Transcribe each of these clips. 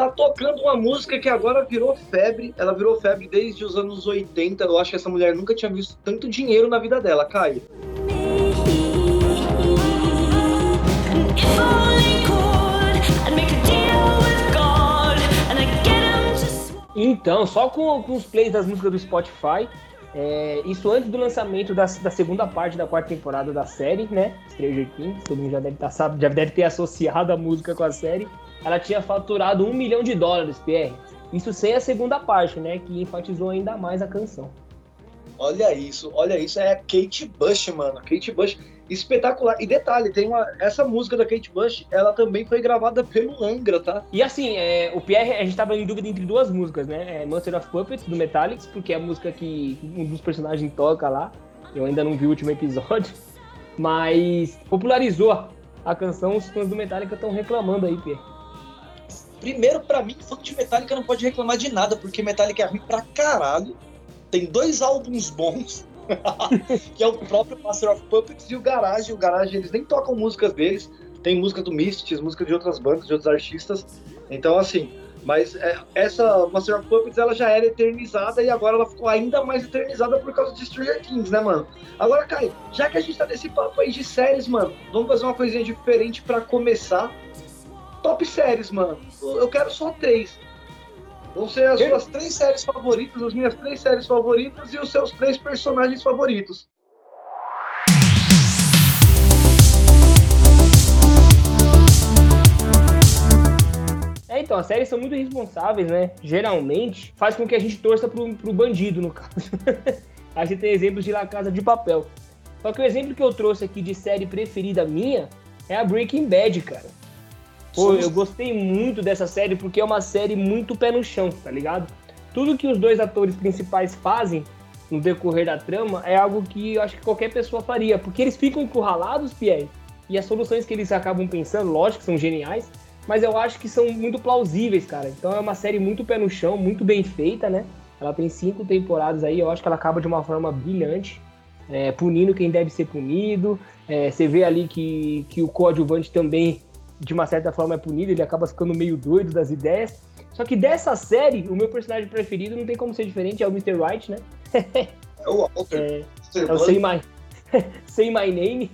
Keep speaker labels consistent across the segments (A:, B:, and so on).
A: E olha isso, tá tocando uma música que agora virou febre. Ela virou febre desde os anos 80. Eu acho que essa mulher nunca tinha visto tanto dinheiro na vida dela, Caio.
B: Então, só com, com os plays das músicas do Spotify, é, isso antes do lançamento da, da, segunda parte da quarta temporada da série, né? Stranger Things, todo mundo já deve, tá, já deve ter associado a música com a série. Ela tinha faturado um milhão de dólares, PR. Isso sem a segunda parte, né? Que enfatizou ainda mais a canção.
A: Olha isso, olha isso, é a Kate Bush, mano. Kate Bush, espetacular. E detalhe, tem uma. Essa música da Kate Bush, ela também foi gravada pelo Angra, tá?
B: E assim, é, o Pierre, a gente tava em dúvida entre duas músicas, né? É Monster of Puppets, do Metallics, porque é a música que um dos personagens toca lá. Eu ainda não vi o último episódio. Mas popularizou a canção, os fãs do Metallica estão reclamando aí, Pierre.
A: Primeiro, para mim, fã de Metallica não pode reclamar de nada, porque Metallica é ruim pra caralho tem dois álbuns bons, que é o próprio Master of Puppets e o Garage. O Garage, eles nem tocam músicas deles, tem música do Mystics, música de outras bandas, de outros artistas. Então, assim, mas é, essa Master of Puppets ela já era eternizada e agora ela ficou ainda mais eternizada por causa de Stranger Things, né, mano? Agora, Caio, já que a gente tá nesse papo aí de séries, mano, vamos fazer uma coisinha diferente para começar. Top séries, mano. Eu quero só três. Vão ser as suas três séries favoritas, as minhas três séries favoritas e os seus três personagens favoritos.
B: É, então, as séries são muito responsáveis, né? Geralmente, faz com que a gente torça pro, pro bandido, no caso. a gente tem exemplos de La Casa de Papel. Só que o exemplo que eu trouxe aqui de série preferida minha é a Breaking Bad, cara. Pô, eu gostei muito dessa série porque é uma série muito pé no chão, tá ligado? Tudo que os dois atores principais fazem no decorrer da trama é algo que eu acho que qualquer pessoa faria, porque eles ficam encurralados, Pierre, e as soluções que eles acabam pensando, lógico, são geniais, mas eu acho que são muito plausíveis, cara. Então é uma série muito pé no chão, muito bem feita, né? Ela tem cinco temporadas aí, eu acho que ela acaba de uma forma brilhante, é, punindo quem deve ser punido. É, você vê ali que, que o coadjuvante também de uma certa forma é punido, ele acaba ficando meio doido das ideias. Só que dessa série, o meu personagem preferido não tem como ser diferente, é o Mr. White, né?
A: É o Walter.
B: É, é o Say My, Say My Name.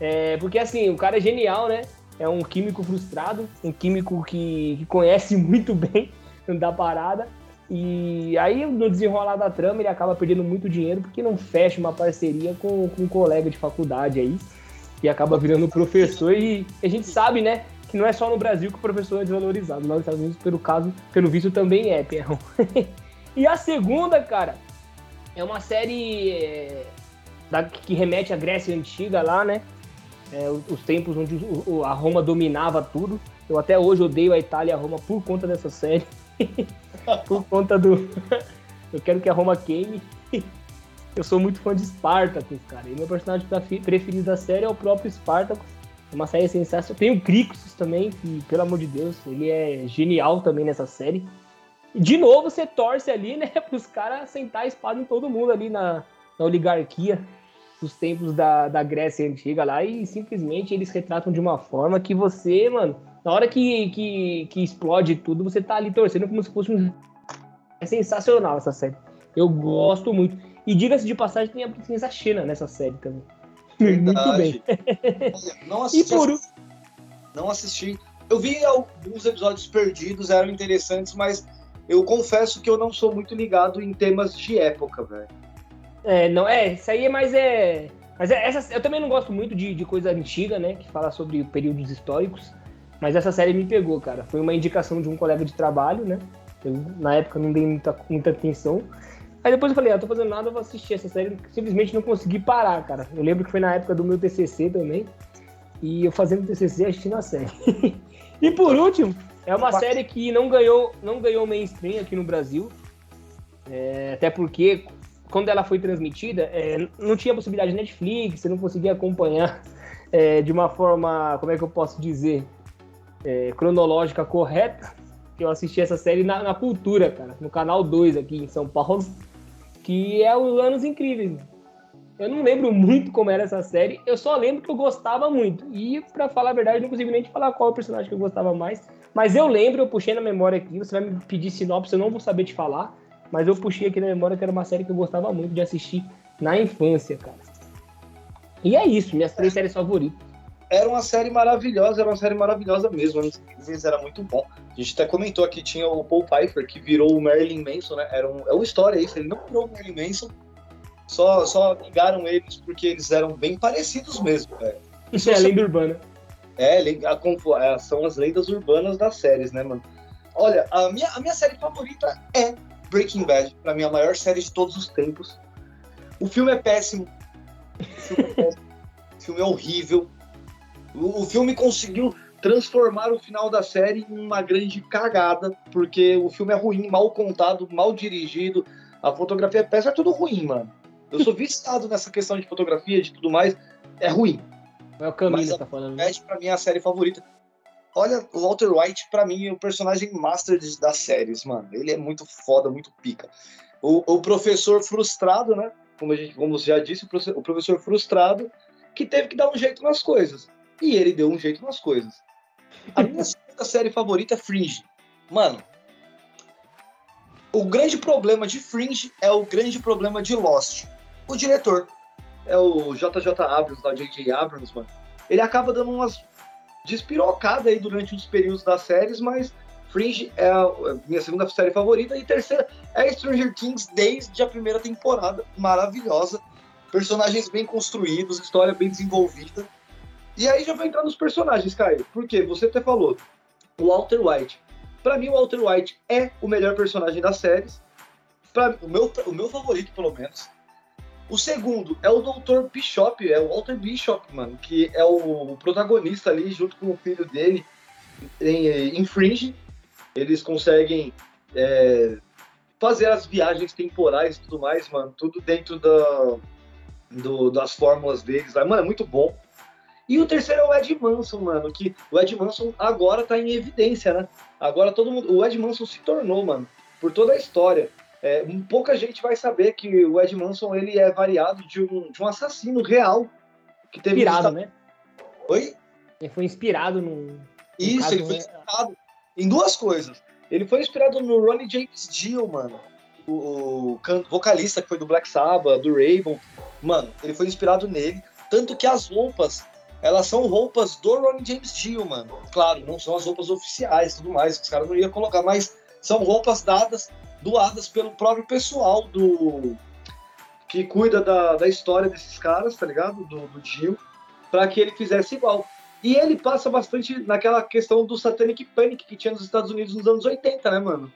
B: É, porque assim, o cara é genial, né? É um químico frustrado, um químico que, que conhece muito bem da parada. E aí, no desenrolar da trama, ele acaba perdendo muito dinheiro porque não fecha uma parceria com, com um colega de faculdade aí e acaba virando professor. E a gente sabe, né, que não é só no Brasil que o professor é desvalorizado. Lá nos Estados Unidos, pelo caso, pelo visto, também é, Perrão. e a segunda, cara, é uma série é, da, que remete à Grécia Antiga lá, né? É, os, os, tempos onde o, a Roma dominava tudo. Eu até hoje odeio a Itália e a Roma por conta dessa série. por conta do. Eu quero que a Roma queime. Eu sou muito fã de Spartacus, cara. E meu personagem preferido da série é o próprio Spartacus. É uma série sensacional. Tem o Crixus também, que, pelo amor de Deus, ele é genial também nessa série. E, de novo, você torce ali, né, pros caras sentar a espada em todo mundo ali na, na oligarquia dos tempos da, da Grécia Antiga lá. E simplesmente eles retratam de uma forma que você, mano, na hora que, que, que explode tudo, você tá ali torcendo como se fosse um. É sensacional essa série. Eu gosto muito. E diga-se de passagem, tem a princesa Xena nessa série também. Muito bem.
A: Não assisti, e por... Não assisti. Eu vi alguns episódios perdidos, eram interessantes, mas eu confesso que eu não sou muito ligado em temas de época, velho.
B: É, não, é, isso aí é mais é. Mas é, essa, eu também não gosto muito de, de coisa antiga, né? Que fala sobre períodos históricos. Mas essa série me pegou, cara. Foi uma indicação de um colega de trabalho, né? Eu, na época não dei muita, muita atenção. Aí depois eu falei, ah, tô fazendo nada, eu vou assistir essa série. Simplesmente não consegui parar, cara. Eu lembro que foi na época do meu TCC também. E eu fazendo TCC assistindo a série. e por último, é uma série que não ganhou, não ganhou mainstream aqui no Brasil. É, até porque quando ela foi transmitida, é, não tinha possibilidade de Netflix, você não conseguia acompanhar é, de uma forma, como é que eu posso dizer, é, cronológica correta. Eu assisti essa série na, na Cultura, cara, no canal 2 aqui em São Paulo que é os Anos Incríveis. Eu não lembro muito como era essa série, eu só lembro que eu gostava muito. E, para falar a verdade, não consigo nem te falar qual é o personagem que eu gostava mais. Mas eu lembro, eu puxei na memória aqui, você vai me pedir sinopse, eu não vou saber te falar. Mas eu puxei aqui na memória que era uma série que eu gostava muito de assistir na infância, cara. E é isso, minhas três séries favoritas.
A: Era uma série maravilhosa, era uma série maravilhosa mesmo. Anos era muito bom. A gente até comentou aqui, tinha o Paul Piper, que virou o Marilyn Manson, né? Era um, é uma história isso, ele não virou o Marilyn Manson, só, só ligaram eles porque eles eram bem parecidos mesmo, velho.
B: Isso é a lenda urbana.
A: É, a, a, são as lendas urbanas das séries, né, mano? Olha, a minha, a minha série favorita é Breaking Bad, pra mim a maior série de todos os tempos. O filme é péssimo. O filme é, péssimo. o filme é horrível. O, o filme conseguiu transformar o final da série em uma grande cagada, porque o filme é ruim, mal contado, mal dirigido, a fotografia é péssima, é tudo ruim, mano. Eu sou viciado nessa questão de fotografia, de tudo mais, é ruim.
B: É o caminho que tá falando.
A: Mas pra mim é a série favorita. Olha, o Walter White, para mim, é o personagem master das séries, mano. Ele é muito foda, muito pica. O, o professor frustrado, né? Como, a gente, como você já disse, o professor frustrado que teve que dar um jeito nas coisas. E ele deu um jeito nas coisas. A minha segunda série favorita é Fringe. Mano, o grande problema de Fringe é o grande problema de Lost. O diretor é o JJ Abrams, da J.J. Abrams, mano. Ele acaba dando umas despirocadas aí durante os períodos das séries, mas Fringe é a minha segunda série favorita. E terceira é Stranger Things desde a primeira temporada. Maravilhosa. Personagens bem construídos, história bem desenvolvida. E aí já vou entrar nos personagens, Caio. Porque você até falou, o Walter White. Para mim, o Walter White é o melhor personagem das séries. Pra, o, meu, o meu favorito, pelo menos. O segundo é o Dr. Bishop, é o Walter Bishop, mano, que é o protagonista ali, junto com o filho dele, em, em Fringe. Eles conseguem é, fazer as viagens temporais e tudo mais, mano, tudo dentro da, do, das fórmulas deles. Mano, é muito bom. E o terceiro é o Ed Manson, mano, que o Ed Manson agora tá em evidência, né? Agora todo mundo. O Ed Manson se tornou, mano, por toda a história. É, pouca gente vai saber que o Ed Manson ele é variado de um, de um assassino real.
B: Que teve inspirado, né?
A: Oi?
B: Ele foi inspirado no.
A: Isso, ele foi inspirado em duas coisas. Ele foi inspirado no Ronnie James Dio, mano. O, o vocalista que foi do Black Sabbath, do Raven. Mano, ele foi inspirado nele. Tanto que as roupas elas são roupas do Ronnie James Dio, mano. Claro, não são as roupas oficiais tudo mais, que os caras não iam colocar, mas são roupas dadas, doadas pelo próprio pessoal do. que cuida da, da história desses caras, tá ligado? Do, do Dio, para que ele fizesse igual. E ele passa bastante naquela questão do Satanic Panic que tinha nos Estados Unidos nos anos 80, né, mano?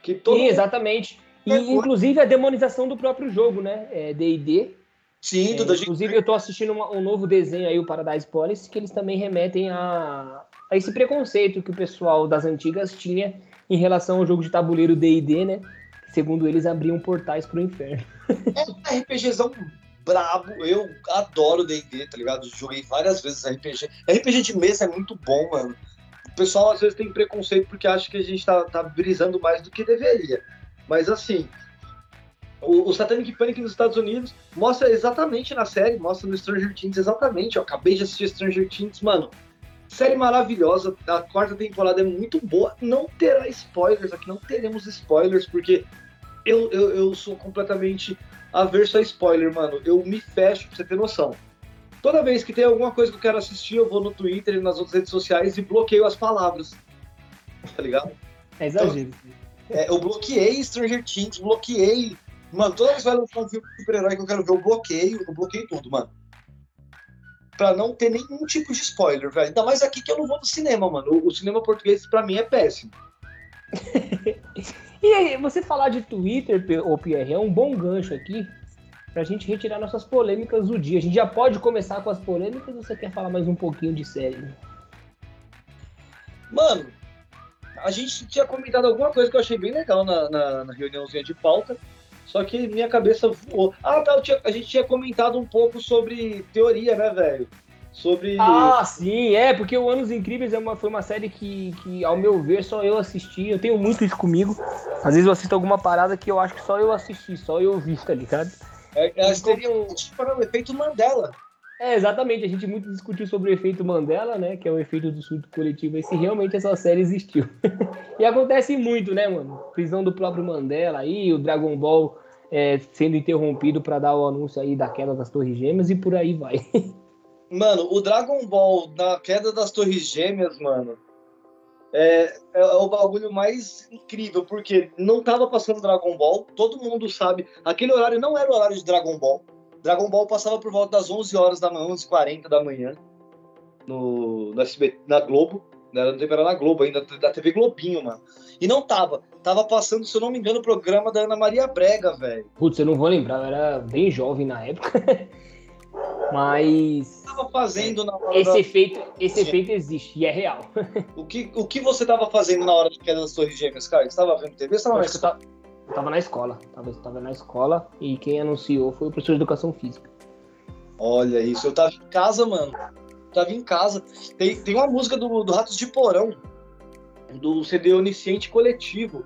B: Que todo Sim, exatamente. E, inclusive a demonização do próprio jogo, né? D&D, é,
A: Sim,
B: é, Inclusive, eu estou assistindo uma, um novo desenho aí, o Paradise Police, que eles também remetem a, a esse preconceito que o pessoal das antigas tinha em relação ao jogo de tabuleiro D&D, né? Segundo eles, abriam portais pro inferno.
A: É um RPGzão brabo. Eu adoro D&D, tá ligado? Joguei várias vezes RPG. RPG de mesa é muito bom, mano. O pessoal às vezes tem preconceito porque acha que a gente tá, tá brisando mais do que deveria. Mas assim, o, o Satanic Panic nos Estados Unidos mostra exatamente na série, mostra no Stranger Things exatamente. Eu acabei de assistir Stranger Things, mano. Série maravilhosa, a quarta temporada é muito boa. Não terá spoilers aqui, não teremos spoilers, porque eu, eu, eu sou completamente averso a spoiler, mano. Eu me fecho, pra você ter noção. Toda vez que tem alguma coisa que eu quero assistir, eu vou no Twitter e nas outras redes sociais e bloqueio as palavras. Tá ligado?
B: É exagero.
A: Então, é, eu bloqueei Stranger Things, bloqueei Mano, toda vez que vai lançar um filme de super-herói que eu quero ver, eu bloqueio, eu bloqueio tudo, mano. Pra não ter nenhum tipo de spoiler, velho. Ainda mais aqui que eu não vou no cinema, mano. O, o cinema português, pra mim, é péssimo.
B: e aí, você falar de Twitter, ô Pierre, é um bom gancho aqui pra gente retirar nossas polêmicas do dia. A gente já pode começar com as polêmicas ou você quer falar mais um pouquinho de série?
A: Mano, a gente tinha comentado alguma coisa que eu achei bem legal na, na, na reuniãozinha de pauta, só que minha cabeça voou. Ah, tá, tinha, a gente tinha comentado um pouco sobre teoria, né, velho? Sobre.
B: Ah, sim, é, porque o Anos Incríveis é uma, foi uma série que, que, ao meu ver, só eu assisti. Eu tenho muito isso comigo. Às vezes eu assisto alguma parada que eu acho que só eu assisti, só eu vi, tá ligado?
A: É, é, seria para o efeito Mandela.
B: É, exatamente. A gente muito discutiu sobre o efeito Mandela, né? Que é o efeito do surto coletivo, e se realmente essa série existiu. e acontece muito, né, mano? Prisão do próprio Mandela aí, o Dragon Ball é, sendo interrompido para dar o anúncio aí da queda das Torres Gêmeas e por aí vai.
A: mano, o Dragon Ball na queda das Torres Gêmeas, mano, é, é, o bagulho mais incrível, porque não tava passando Dragon Ball, todo mundo sabe, aquele horário não era o horário de Dragon Ball. Dragon Ball passava por volta das 11 horas da manhã, 11h40 da manhã, no, no SB, na Globo. Né? Não era na Globo ainda, da TV Globinho, mano. E não tava. Tava passando, se eu não me engano, o programa da Ana Maria Brega, velho.
B: Putz, eu não vou lembrar, eu era bem jovem na época. Mas.
A: Tava fazendo na
B: hora esse da... efeito, esse efeito existe e é real.
A: o que, o que você tava fazendo na hora da queda das Torres Gêmeas, cara? Você tava vendo TV? Você tava
B: eu tava na escola. Tava, tava na escola e quem anunciou foi o professor de educação física.
A: Olha isso, eu tava em casa, mano. Eu tava em casa. Tem, tem uma música do, do Ratos de Porão, do CD Onisciente Coletivo,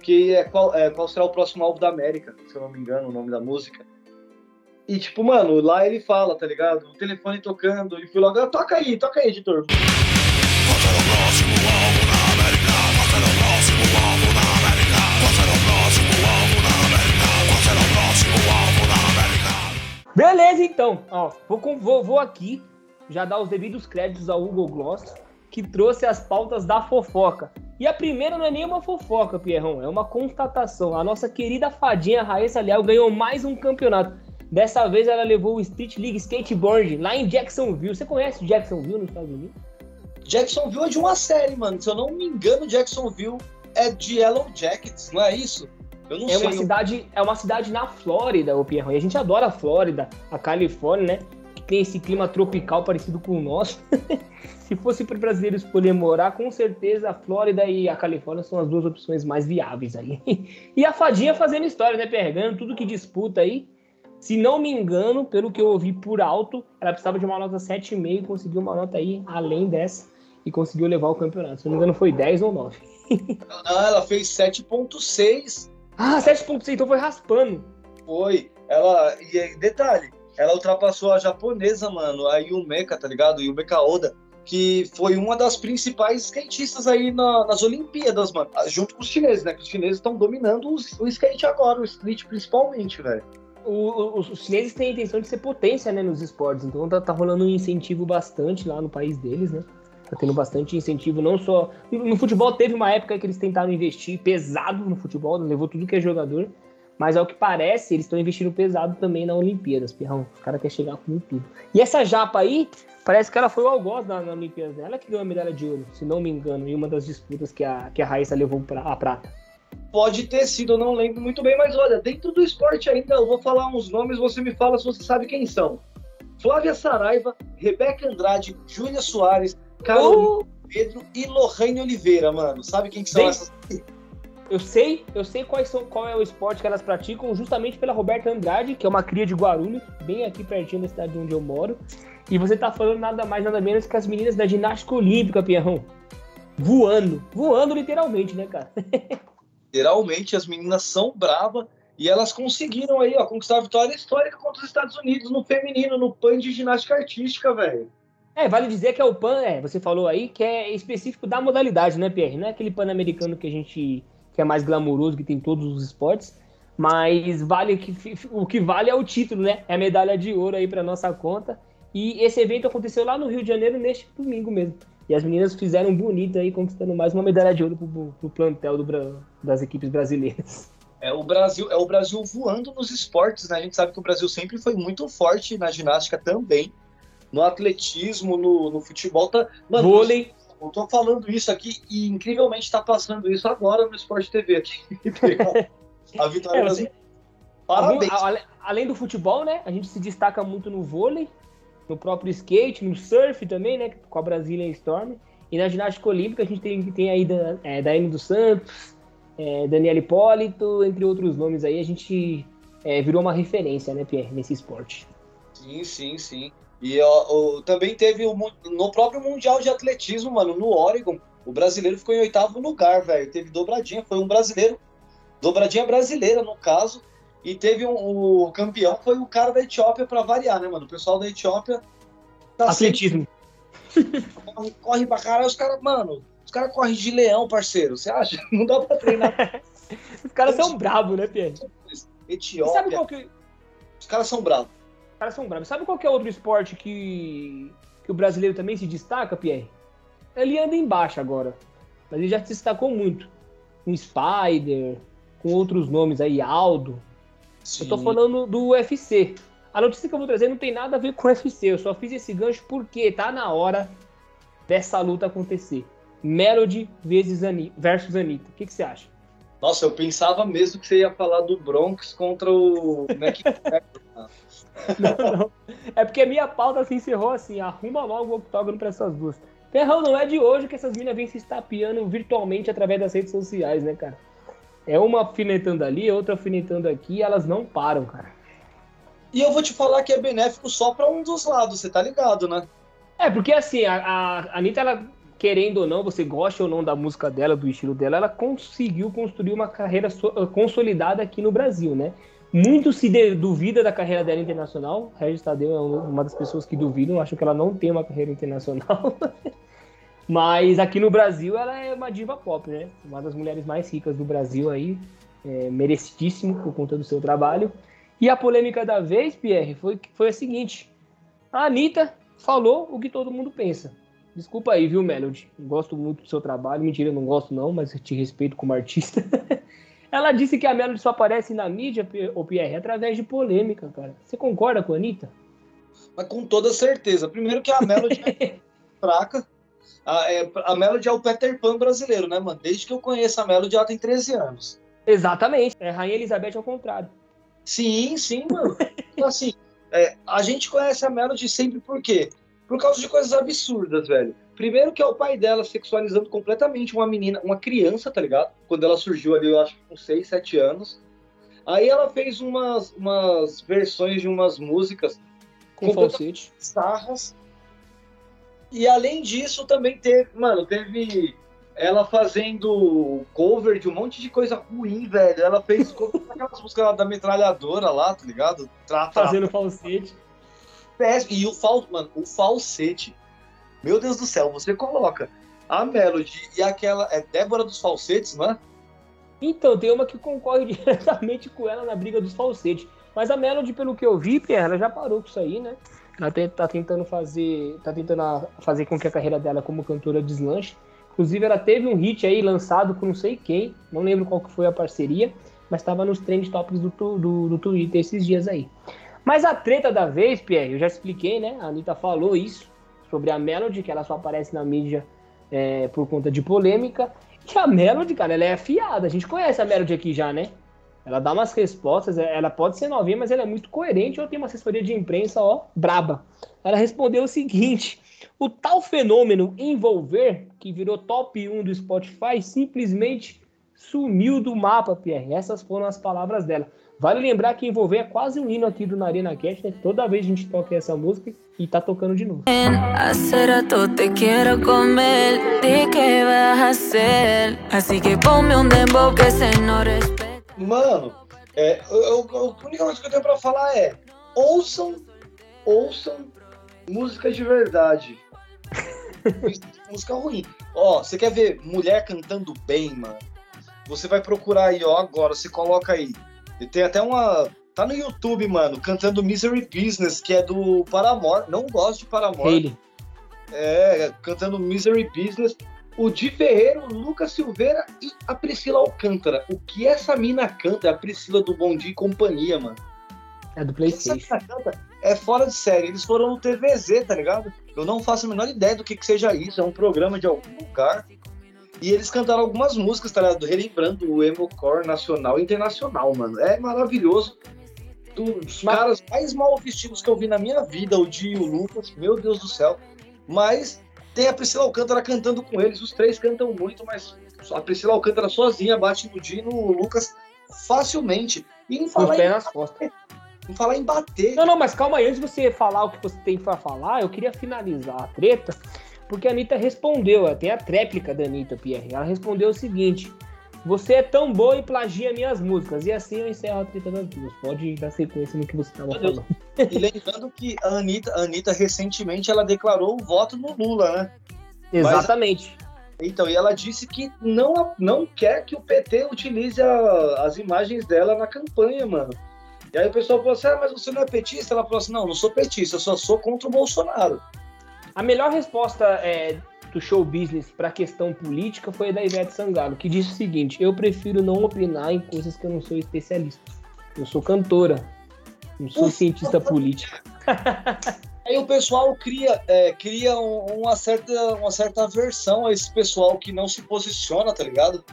A: que é qual, é qual será o próximo álbum da América, se eu não me engano, o nome da música. E, tipo, mano, lá ele fala, tá ligado? O telefone tocando, e fui logo, ah, toca aí, toca aí, editor.
B: Beleza, então. Ó, vou, vou, vou aqui já dar os devidos créditos ao Hugo Gloss, que trouxe as pautas da fofoca. E a primeira não é nenhuma fofoca, Pierrão, é uma constatação. A nossa querida fadinha Raíssa Leal ganhou mais um campeonato. Dessa vez ela levou o Street League Skateboard lá em Jacksonville. Você conhece Jacksonville nos Estados Unidos?
A: Jacksonville é de uma série, mano. Se eu não me engano, Jacksonville é de Yellow Jackets, não é isso?
B: Eu não é sei. Uma cidade, é uma cidade na Flórida, o Pierrão. E a gente adora a Flórida, a Califórnia, né? Tem esse clima tropical parecido com o nosso. Se fosse para brasileiro escolher morar, com certeza a Flórida e a Califórnia são as duas opções mais viáveis aí. E a fadinha fazendo história, né? Pegando tudo que disputa aí. Se não me engano, pelo que eu ouvi por alto, ela precisava de uma nota 7,5 e conseguiu uma nota aí além dessa e conseguiu levar o campeonato. Se não me engano, foi 10 ou 9.
A: ah, ela fez 7,6
B: ah, 7.6, então foi raspando.
A: Foi. Ela. E detalhe, ela ultrapassou a japonesa, mano, a Yumeka, tá ligado? Yumeka Oda, que foi uma das principais skatistas aí na, nas Olimpíadas, mano. Junto com os chineses, né? Que os chineses estão dominando os, o skate agora, o street principalmente, velho.
B: os chineses têm a intenção de ser potência, né, nos esportes, então tá, tá rolando um incentivo bastante lá no país deles, né? Tá tendo bastante incentivo, não só. No futebol teve uma época que eles tentaram investir pesado no futebol, levou tudo que é jogador. Mas ao que parece, eles estão investindo pesado também na Olimpíadas, Pirrão. Os caras querem chegar com tudo. E essa japa aí, parece que ela foi o algoz na, na Olimpíadas. Ela que ganhou a medalha de ouro, se não me engano, em uma das disputas que a, que a Raíssa levou pra, a prata.
A: Pode ter sido, eu não lembro muito bem, mas olha, dentro do esporte ainda, eu vou falar uns nomes, você me fala se você sabe quem são. Flávia Saraiva, Rebeca Andrade, Júlia Soares, Carol, oh. Pedro e Lohane Oliveira, mano. Sabe quem que são Bem, essas?
B: Eu sei, eu sei quais são, qual é o esporte que elas praticam, justamente pela Roberta Andrade, que é uma cria de Guarulhos, bem aqui pertinho da cidade onde eu moro. E você tá falando nada mais, nada menos que as meninas da ginástica olímpica, Pierrão. Voando. Voando literalmente, né, cara?
A: literalmente, as meninas são bravas e elas conseguiram aí, ó, conquistar a vitória histórica contra os Estados Unidos no feminino, no PAN de ginástica artística, velho.
B: É, vale dizer que é o PAN, é, você falou aí, que é específico da modalidade, né, Pierre? Não é aquele pan-americano que a gente que é mais glamouroso, que tem todos os esportes, mas vale que o que vale é o título, né? É a medalha de ouro aí para nossa conta. E esse evento aconteceu lá no Rio de Janeiro neste domingo mesmo. E as meninas fizeram bonito aí, conquistando mais uma medalha de ouro pro, pro plantel do, das equipes brasileiras.
A: É o Brasil, é o Brasil voando nos esportes, né? A gente sabe que o Brasil sempre foi muito forte na ginástica também no atletismo, no, no futebol. Tá,
B: mano, Vôlei.
A: Eu tô falando isso aqui e incrivelmente tá passando isso agora no Sport TV aqui. a vitória é,
B: você... Parabéns. Além, além do futebol, né? A gente se destaca muito no vôlei, no próprio skate, no surf também, né? Com a Brasília Storm. E na ginástica olímpica a gente tem, tem aí da, é, Daiane dos Santos, é, Daniela Hipólito, entre outros nomes aí. A gente é, virou uma referência, né, Pierre, nesse esporte.
A: Sim, sim, sim. E ó, também teve o, no próprio Mundial de Atletismo, mano, no Oregon, o brasileiro ficou em oitavo lugar, velho. Teve dobradinha, foi um brasileiro, dobradinha brasileira, no caso. E teve um, o campeão foi o cara da Etiópia para variar, né, mano? O pessoal da Etiópia
B: tá Atletismo.
A: Sempre... corre pra caralho, os caras, mano, os caras correm de leão, parceiro. Você acha? Não dá pra treinar.
B: os caras são bravos, né, Pierre?
A: Etiópia. E sabe qual que... Os caras são bravos.
B: Os caras são bravos. Sabe qual que é outro esporte que, que o brasileiro também se destaca, Pierre? Ele anda embaixo agora. Mas ele já se destacou muito. Com Spider, com outros nomes aí, Aldo. Sim. Eu tô falando do UFC. A notícia que eu vou trazer não tem nada a ver com o UFC. Eu só fiz esse gancho porque tá na hora dessa luta acontecer. Melody versus, Ani versus Anitta. O que, que você acha?
A: Nossa, eu pensava mesmo que você ia falar do Bronx contra o
B: não, não. É porque a minha pauta se encerrou assim: arruma logo o octógono para essas duas. Ferrão, não é de hoje que essas minas vêm se estapeando virtualmente através das redes sociais, né, cara? É uma alfinetando ali, outra alfinetando aqui, elas não param, cara.
A: E eu vou te falar que é benéfico só para um dos lados, você tá ligado, né?
B: É, porque assim, a, a Anitta, ela, querendo ou não, você gosta ou não da música dela, do estilo dela, ela conseguiu construir uma carreira so, consolidada aqui no Brasil, né? Muito se de, duvida da carreira dela internacional. Regis Tadeu é uma das pessoas que duvidam, acho que ela não tem uma carreira internacional. Mas aqui no Brasil ela é uma diva pop, né? Uma das mulheres mais ricas do Brasil aí, é, merecidíssimo por conta do seu trabalho. E a polêmica da vez, Pierre, foi, foi a seguinte: a Anitta falou o que todo mundo pensa. Desculpa aí, viu, Melody? Gosto muito do seu trabalho. Mentira, eu não gosto não, mas te respeito como artista. Ela disse que a Melody só aparece na mídia, o Pierre, através de polêmica, cara. Você concorda com a Anitta?
A: Mas com toda certeza. Primeiro que a Melody é fraca. A, é, a Melody é o Peter Pan brasileiro, né, mano? Desde que eu conheço a Melody, ela tem 13 anos.
B: Exatamente. É Rainha Elizabeth ao contrário.
A: Sim, sim, mano. então, assim, é, a gente conhece a Melody sempre por quê? Por causa de coisas absurdas, velho. Primeiro que é o pai dela sexualizando completamente uma menina, uma criança, tá ligado? Quando ela surgiu ali, eu acho que com 6, 7 anos. Aí ela fez umas, umas versões de umas músicas
B: com falsete.
A: sarras e além disso, também teve, mano, teve ela fazendo cover de um monte de coisa ruim, velho. Ela fez cover aquelas músicas da metralhadora lá, tá ligado?
B: Tra, tra, Fazendo falsete.
A: E o, fal, mano, o falsete. Meu Deus do céu, você coloca a Melody e aquela. É Débora dos Falsetes, não é?
B: Então, tem uma que concorre diretamente com ela na briga dos falsetes. Mas a Melody, pelo que eu vi, Pierre, ela já parou com isso aí, né? Ela tá tentando fazer. tá tentando fazer com que a carreira dela como cantora deslanche. Inclusive, ela teve um hit aí lançado com não sei quem, não lembro qual que foi a parceria, mas estava nos trend tops do, do, do Twitter esses dias aí. Mas a treta da vez, Pierre, eu já expliquei, né? A Anitta falou isso sobre a Melody, que ela só aparece na mídia é, por conta de polêmica. E a Melody, cara, ela é afiada. A gente conhece a Melody aqui já, né? Ela dá umas respostas, é, ela pode ser novinha, mas ela é muito coerente. Ela tem uma assessoria de imprensa, ó, braba. Ela respondeu o seguinte: o tal fenômeno envolver, que virou top 1 do Spotify, simplesmente sumiu do mapa, Pierre. Essas foram as palavras dela. Vale lembrar que envolver é quase um hino aqui do Narina Cash, né? Toda vez a gente toca essa música e tá tocando de novo. te quero comer, que vas a Así que ponme un dembow que se no
A: Mano, é, eu, eu, a única coisa que eu tenho pra falar é: ouçam, ouçam música de verdade. música ruim. Ó, você quer ver mulher cantando bem, mano? Você vai procurar aí, ó, agora, você coloca aí. E tem até uma. Tá no YouTube, mano, cantando Misery Business, que é do Paramore. Não gosto de Paramore. Ele. É, cantando Misery Business o Di Ferreiro, o Lucas Silveira e a Priscila Alcântara. O que essa mina canta é a Priscila do Bom Dia e Companhia, mano.
B: É do Playstation. Essa
A: canta é fora de série. Eles foram no TVZ, tá ligado? Eu não faço a menor ideia do que, que seja isso. É um programa de algum lugar. E eles cantaram algumas músicas, tá ligado? Relembrando o emo-core nacional e internacional, mano. É maravilhoso. Dos Mas... caras mais mal vestidos que eu vi na minha vida, o Di e o Lucas, meu Deus do céu. Mas tem a Priscila Alcântara cantando com eles, os três cantam muito, mas a Priscila Alcântara sozinha bate no Dino, o Lucas facilmente.
B: E em falar, em, nas costas.
A: em falar em bater.
B: Não, não, mas calma aí, antes de você falar o que você tem para falar, eu queria finalizar a treta, porque a Anitta respondeu, tem a tréplica da Anitta, Pierre. Ela respondeu o seguinte: Você é tão boa e plagia minhas músicas. E assim eu encerro a treta das duas. Pode dar sequência no que você estava falando.
A: E lembrando que a Anitta, a Anitta recentemente ela declarou o voto no Lula, né?
B: Exatamente.
A: Mas, então, e ela disse que não, não quer que o PT utilize a, as imagens dela na campanha, mano. E aí o pessoal falou assim: ah, mas você não é petista? Ela falou assim: não, não sou petista, eu só sou contra o Bolsonaro.
B: A melhor resposta é, do show business para a questão política foi a da Ivete Sangalo, que disse o seguinte: eu prefiro não opinar em coisas que eu não sou especialista. Eu sou cantora, não sou Ufa, cientista política.
A: Aí o pessoal cria, é, cria uma, certa, uma certa aversão a esse pessoal que não se posiciona, tá ligado?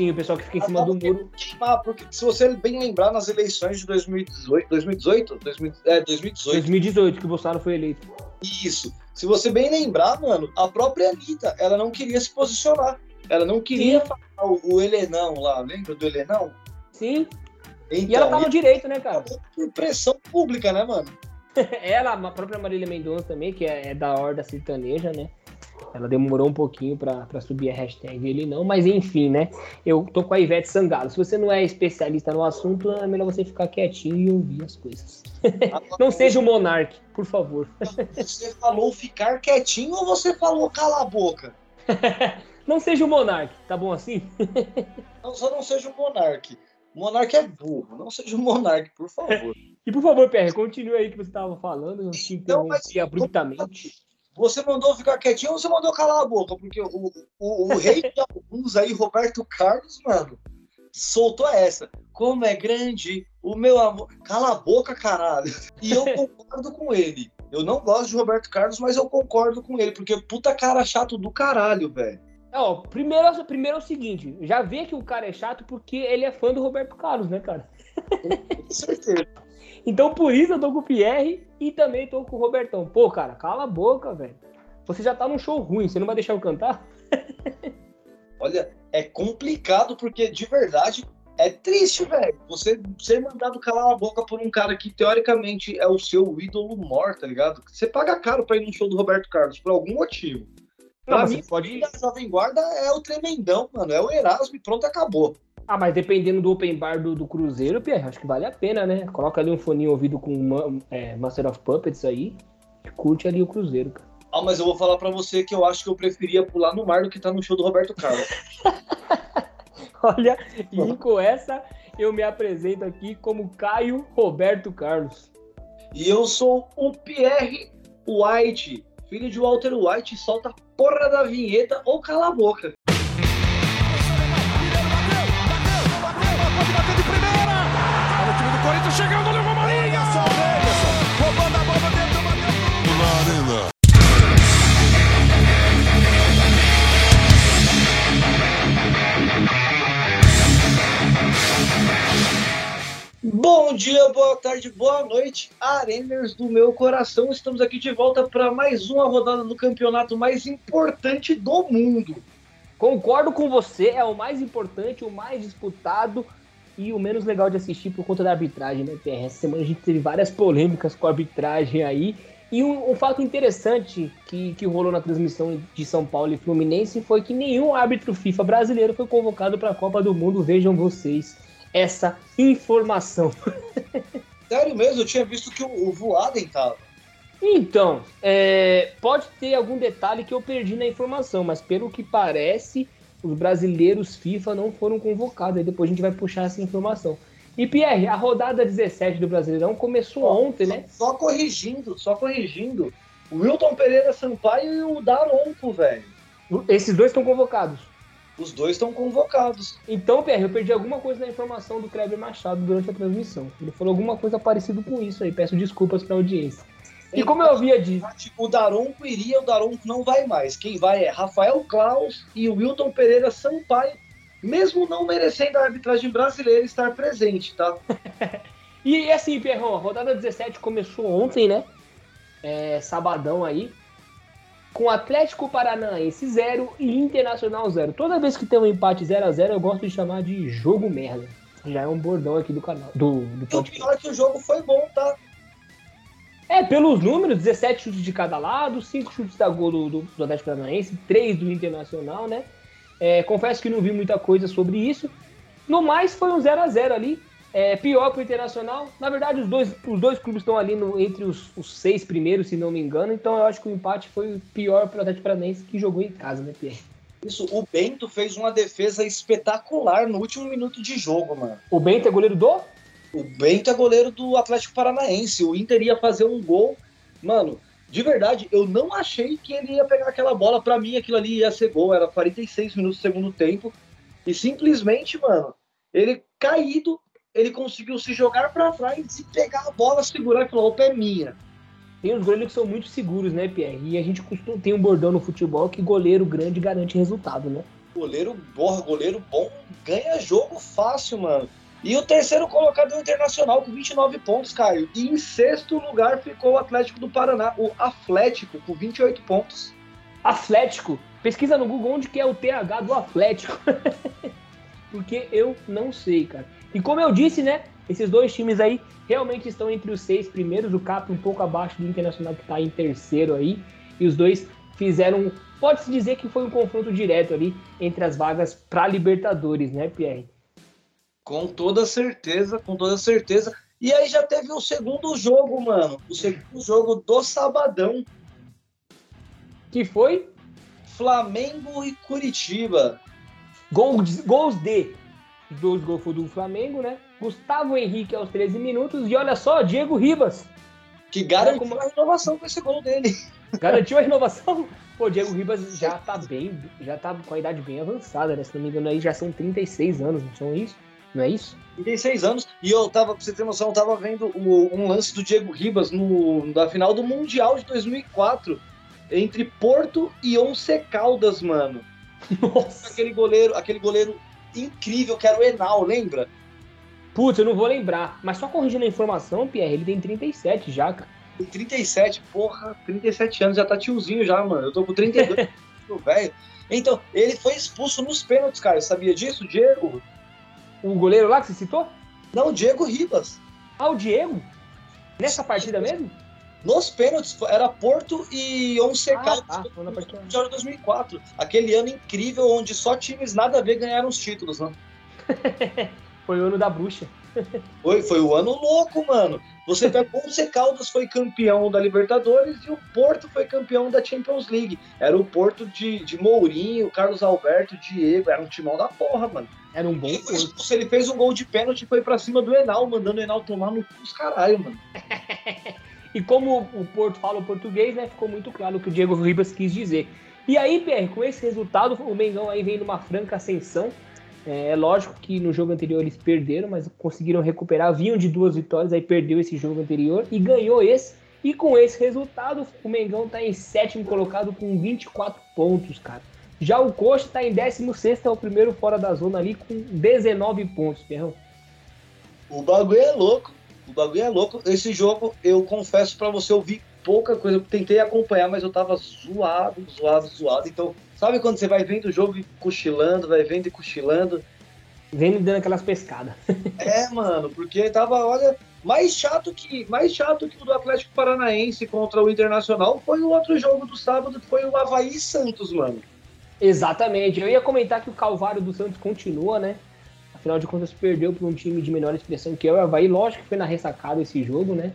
B: Sim, o pessoal que fica em cima do muro.
A: Queimar, porque se você bem lembrar, nas eleições de 2018, 2018? 2000, é, 2018.
B: 2018, que o Bolsonaro foi eleito.
A: Isso. Se você bem lembrar, mano, a própria Anitta, ela não queria se posicionar. Ela não queria Sim. falar o, o Helenão lá, lembra do Helenão?
B: Sim. Então, e ela tava no direito, né, cara?
A: Por pressão pública, né, mano?
B: ela, a própria Marília Mendonça também, que é, é da horda sertaneja, né? Ela demorou um pouquinho para subir a hashtag ele não, mas enfim, né? Eu tô com a Ivete Sangalo. Se você não é especialista no assunto, é melhor você ficar quietinho e ouvir as coisas. não seja o um monarque, por favor.
A: Você falou ficar quietinho ou você falou cala a boca?
B: não seja o um monarque, tá bom assim?
A: não, só não seja o um monarque. Monarque é burro, não seja o um monarque, por favor.
B: e por favor, Pierre, continue aí que você estava falando, não te então, interrompi então, abruptamente.
A: Você mandou ficar quietinho ou você mandou calar a boca? Porque o, o, o rei de alguns aí, Roberto Carlos, mano, soltou essa. Como é grande o meu amor. Cala a boca, caralho. E eu concordo com ele. Eu não gosto de Roberto Carlos, mas eu concordo com ele, porque puta cara chato do caralho, velho.
B: Ó, primeiro, primeiro é o seguinte, já vê que o cara é chato porque ele é fã do Roberto Carlos, né, cara?
A: Com certeza.
B: Então por isso eu tô com o Pierre e também tô com o Robertão. Pô, cara, cala a boca, velho. Você já tá num show ruim, você não vai deixar eu cantar?
A: Olha, é complicado porque de verdade é triste, velho. Você ser mandado calar a boca por um cara que teoricamente é o seu ídolo mor, tá ligado? Você paga caro pra ir no show do Roberto Carlos por algum motivo. Não, pra mim, pode... a Jovem Guarda é o tremendão, mano. É o Erasmo e pronto, acabou.
B: Ah, mas dependendo do open bar do, do Cruzeiro, Pierre, acho que vale a pena, né? Coloca ali um foninho ouvido com é, Master of Puppets aí, curte ali o Cruzeiro, cara.
A: Ah, mas eu vou falar para você que eu acho que eu preferia pular no mar do que estar tá no show do Roberto Carlos.
B: Olha, e com essa eu me apresento aqui como Caio Roberto Carlos.
A: E eu sou o Pierre White, filho de Walter White, solta a porra da vinheta ou cala a boca. Corinthians chegando, olha o Romarinho! Roubando a bola dentro, bateu na arena. Bom dia, boa tarde, boa noite, areners do meu coração. Estamos aqui de volta para mais uma rodada do campeonato mais importante do mundo.
B: Concordo com você, é o mais importante, o mais disputado, e o menos legal de assistir por conta da arbitragem, né, PR? Essa semana a gente teve várias polêmicas com a arbitragem aí. E um, um, fato interessante que, que rolou na transmissão de São Paulo e Fluminense foi que nenhum árbitro FIFA brasileiro foi convocado para a Copa do Mundo. Vejam vocês essa informação.
A: Sério mesmo? Eu tinha visto que o, o Voaden tava.
B: Então, é, pode ter algum detalhe que eu perdi na informação, mas pelo que parece, os brasileiros FIFA não foram convocados. Aí depois a gente vai puxar essa informação. E Pierre, a rodada 17 do Brasileirão começou só, ontem,
A: só,
B: né?
A: Só corrigindo, só corrigindo. O Wilton Pereira Sampaio e o Daronco, velho.
B: Esses dois estão convocados.
A: Os dois estão convocados.
B: Então, Pierre, eu perdi alguma coisa na informação do Kleber Machado durante a transmissão. Ele falou alguma coisa parecida com isso aí. Peço desculpas para a audiência. E como eu havia dito.
A: O Daronco iria, o Daronco não vai mais. Quem vai é Rafael Klaus e o Wilton Pereira Sampaio, mesmo não merecendo a arbitragem brasileira estar presente, tá?
B: e assim, Pierrão, a rodada 17 começou ontem, né? É, sabadão aí. Com Atlético Paranaense 0 e Internacional 0. Toda vez que tem um empate 0 a 0 eu gosto de chamar de jogo merda. Já é um bordão aqui do canal. Do, do
A: e o pior é que o jogo foi bom, tá?
B: É, pelos números, 17 chutes de cada lado, 5 chutes da gol do, do, do Atlético Paranaense, 3 do Internacional, né? É, confesso que não vi muita coisa sobre isso. No mais, foi um 0 a 0 ali. É, pior para o Internacional. Na verdade, os dois, os dois clubes estão ali no, entre os, os, seis primeiros, se não me engano. Então eu acho que o empate foi pior para o Atlético Paranaense, que jogou em casa, né, Pierre?
A: Isso, o Bento fez uma defesa espetacular no último minuto de jogo, mano.
B: O Bento é goleiro do?
A: O Bento é goleiro do Atlético Paranaense. O Inter ia fazer um gol. Mano, de verdade, eu não achei que ele ia pegar aquela bola. Para mim, aquilo ali ia ser gol. Era 46 minutos do segundo tempo. E simplesmente, mano, ele caído, ele conseguiu se jogar para trás e pegar a bola, segurar e falar: opa, é minha.
B: Tem uns goleiros que são muito seguros, né, Pierre? E a gente costuma, tem um bordão no futebol que goleiro grande garante resultado, né?
A: Goleiro, borra, goleiro bom ganha jogo fácil, mano. E o terceiro colocado é o Internacional com 29 pontos, Caio. E em sexto lugar ficou o Atlético do Paraná, o Atlético, com 28 pontos.
B: Atlético? Pesquisa no Google onde que é o TH do Atlético. Porque eu não sei, cara. E como eu disse, né? Esses dois times aí realmente estão entre os seis primeiros. O Cap um pouco abaixo do Internacional, que está em terceiro aí. E os dois fizeram. Pode-se dizer que foi um confronto direto ali entre as vagas para Libertadores, né, Pierre?
A: Com toda certeza, com toda certeza. E aí já teve o segundo jogo, mano. O segundo jogo do sabadão.
B: Que foi?
A: Flamengo e Curitiba.
B: Gols, gols de. Dois gols do Flamengo, né? Gustavo Henrique aos 13 minutos. E olha só, Diego Ribas.
A: Que garantiu como... a renovação com esse gol dele.
B: Garantiu a renovação? Pô, Diego Ribas já tá bem, já tá com a idade bem avançada, né? Se não me engano, aí já são 36 anos, não são isso? Não é isso?
A: 36 anos. E eu tava, pra você ter noção, eu tava vendo o, um lance do Diego Ribas no, na final do Mundial de 2004 entre Porto e Once Caldas, mano. Nossa. Aquele goleiro, aquele goleiro incrível que era o Enal, lembra?
B: Putz, eu não vou lembrar. Mas só corrigindo a informação, Pierre, ele tem 37 já, cara.
A: Tem 37, porra, 37 anos, já tá tiozinho já, mano. Eu tô com 32, velho. Então, ele foi expulso nos pênaltis, cara. Sabia disso, Diego?
B: O goleiro lá que você citou?
A: Não, o Diego Ribas.
B: Ah, o Diego? Nessa partida mesmo?
A: Nos pênaltis, era Porto e Once ah, Caldas ah, no Mundial de 2004. Aquele ano incrível onde só times nada a ver ganharam os títulos, né?
B: foi o ano da bruxa.
A: foi, foi o ano louco, mano. Você pega o Once Caldas foi campeão da Libertadores e o Porto foi campeão da Champions League. Era o Porto de, de Mourinho, Carlos Alberto, Diego, era um timão da porra, mano.
B: Era um bom ele,
A: ele fez um gol de pênalti e foi pra cima do Enal, mandando o Enal tomar no cu caralho, mano.
B: e como o Porto fala o português, né, ficou muito claro o que o Diego Ribas quis dizer. E aí, Pierre, com esse resultado, o Mengão aí vem numa franca ascensão. É, é lógico que no jogo anterior eles perderam, mas conseguiram recuperar. Vinham de duas vitórias, aí perdeu esse jogo anterior e ganhou esse. E com esse resultado, o Mengão tá em sétimo colocado com 24 pontos, cara. Já o Coxa está em 16, é o primeiro fora da zona ali, com 19 pontos, Ferrão.
A: O bagulho é louco. O bagulho é louco. Esse jogo, eu confesso para você, eu vi pouca coisa. Eu tentei acompanhar, mas eu tava zoado, zoado, zoado. Então, sabe quando você vai vendo o jogo e cochilando, vai vendo e cochilando?
B: Vendo e dando aquelas pescadas.
A: é, mano, porque tava, olha, mais chato que mais chato que o do Atlético Paranaense contra o Internacional foi o outro jogo do sábado, que foi o Havaí Santos, mano.
B: Exatamente. Eu ia comentar que o Calvário do Santos continua, né? Afinal de contas, perdeu para um time de menor expressão que é o Havaí. Lógico que foi na ressacada esse jogo, né?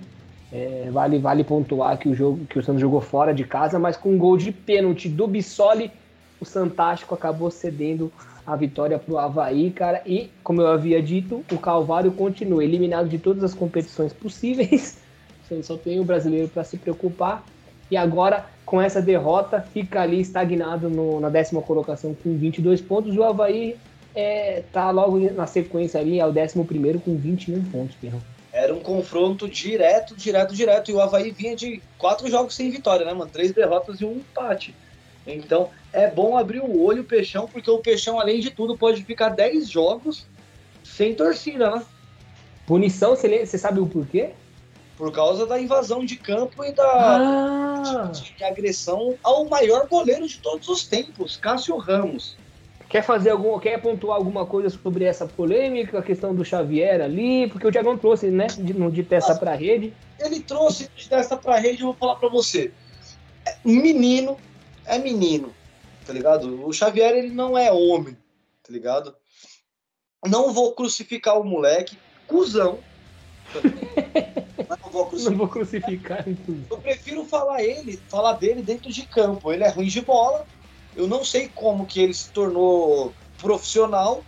B: É, vale, vale pontuar que o jogo que o Santos jogou fora de casa, mas com um gol de pênalti do Bissoli, o Santástico acabou cedendo a vitória para o Havaí, cara. E, como eu havia dito, o Calvário continua eliminado de todas as competições possíveis. Só tem o brasileiro para se preocupar. E agora com essa derrota, fica ali estagnado no, na décima colocação com 22 pontos. O Havaí é, tá logo na sequência ali, é o décimo primeiro com 21 pontos, Pirrão.
A: Era um confronto direto, direto, direto. E o Havaí vinha de quatro jogos sem vitória, né, mano? Três derrotas e um empate. Então é bom abrir o olho, o Peixão, porque o Peixão, além de tudo, pode ficar 10 jogos sem torcida, né?
B: Punição, você sabe o porquê?
A: Por causa da invasão de campo e da ah. de, de agressão ao maior goleiro de todos os tempos, Cássio Ramos.
B: Quer fazer algum, quer pontuar alguma coisa sobre essa polêmica, a questão do Xavier ali, porque o Thiagão trouxe, né, de, de testa para rede.
A: Ele trouxe de testa para rede, eu vou falar para você. É, menino é menino. tá ligado? O Xavier, ele não é homem, tá ligado? Não vou crucificar o moleque, cuzão.
B: Não vou crucificar. Não vou crucificar
A: eu prefiro falar ele, falar dele dentro de campo. Ele é ruim de bola. Eu não sei como que ele se tornou profissional,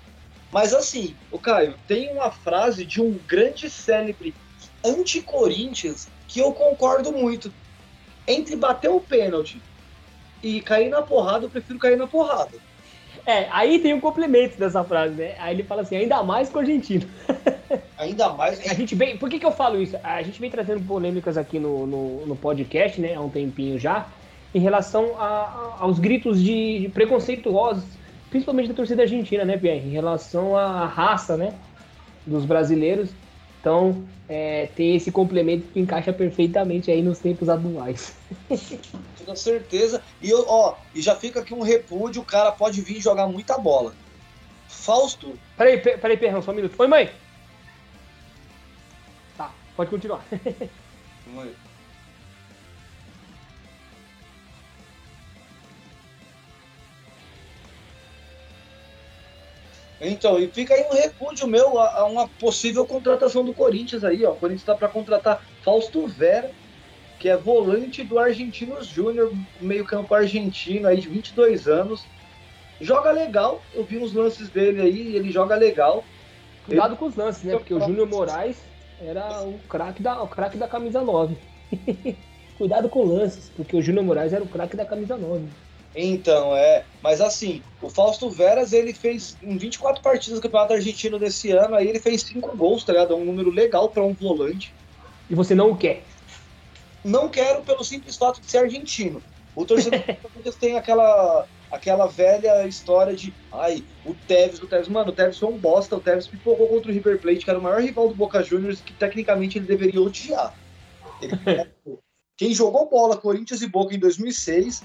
A: mas assim, o Caio, tem uma frase de um grande célebre anti-Corinthians que eu concordo muito. Entre bater o pênalti e cair na porrada, eu prefiro cair na porrada.
B: É, aí tem um complemento dessa frase, né? Aí ele fala assim, ainda mais com o argentino.
A: Ainda mais.
B: A gente vem. Por que, que eu falo isso? A gente vem trazendo polêmicas aqui no, no, no podcast, né? Há um tempinho já, em relação a, a, aos gritos de, de, preconceituosos, principalmente da torcida argentina, né, Pierre? Em relação à raça, né? Dos brasileiros. Então, é, tem esse complemento que encaixa perfeitamente aí nos tempos atuais.
A: Com certeza. E, eu, ó, e já fica aqui um repúdio, o cara pode vir jogar muita bola. Fausto.
B: Peraí, peraí, Perrão, só um minuto. Oi, mãe. Pode continuar. Mãe.
A: Então, e fica aí um repúdio meu a, a uma possível contratação do Corinthians aí, ó. O Corinthians está para contratar Fausto Vera, que é volante do Argentinos Júnior, meio-campo argentino aí de 22 anos. Joga legal, eu vi uns lances dele aí, ele joga legal.
B: Cuidado ele... com os lances, né? Porque o Júnior Moraes era o craque da, o craque da camisa 9. Cuidado com lances, porque o Júnior Moraes era o craque da camisa 9.
A: Então, é. Mas assim, o Fausto Veras, ele fez em 24 partidas do Campeonato Argentino desse ano, aí ele fez 5 gols, tá ligado? É um número legal para um volante.
B: E você não o quer?
A: Não quero pelo simples fato de ser argentino. O torcedor tem aquela aquela velha história de ai, o Tevez, o Tevez, mano, o Tevez foi um bosta, o Tevez pipocou contra o River Plate, que era o maior rival do Boca Juniors, que tecnicamente ele deveria odiar. Ele, quem jogou bola Corinthians e Boca em 2006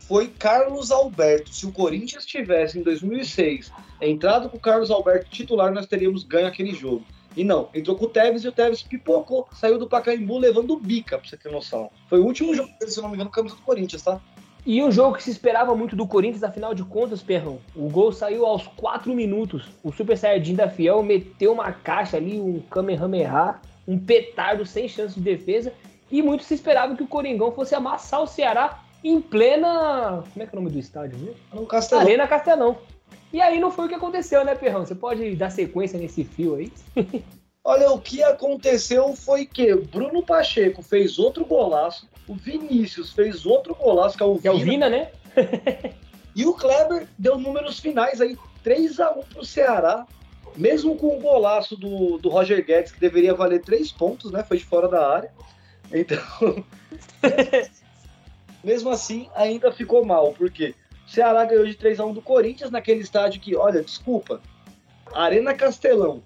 A: foi Carlos Alberto. Se o Corinthians tivesse em 2006 entrado com o Carlos Alberto titular, nós teríamos ganho aquele jogo. E não, entrou com o Tevez e o Tevez pipocou, saiu do Pacaembu levando bica, pra você ter noção. Foi o último jogo dele, se eu não me engano, camisa do Corinthians, tá?
B: E um jogo que se esperava muito do Corinthians, afinal de contas, Perrão, o gol saiu aos 4 minutos. O Super Saiyajin da Fiel meteu uma caixa ali, um Kamehameha, um petardo sem chance de defesa. E muito se esperava que o Coringão fosse amassar o Ceará em plena. Como é que é o nome do estádio mesmo?
A: Castelão.
B: Arena Castelão. E aí não foi o que aconteceu, né, Perrão? Você pode dar sequência nesse fio aí?
A: Olha, o que aconteceu foi que Bruno Pacheco fez outro golaço, o Vinícius fez outro golaço, que é o
B: que Vina. É o Vina, né?
A: e o Kleber deu números finais aí, 3 a 1 pro Ceará, mesmo com o golaço do, do Roger Guedes, que deveria valer 3 pontos, né? Foi de fora da área. Então, mesmo assim, ainda ficou mal, porque o Ceará ganhou de 3 a 1 do Corinthians naquele estádio que, olha, desculpa, Arena Castelão,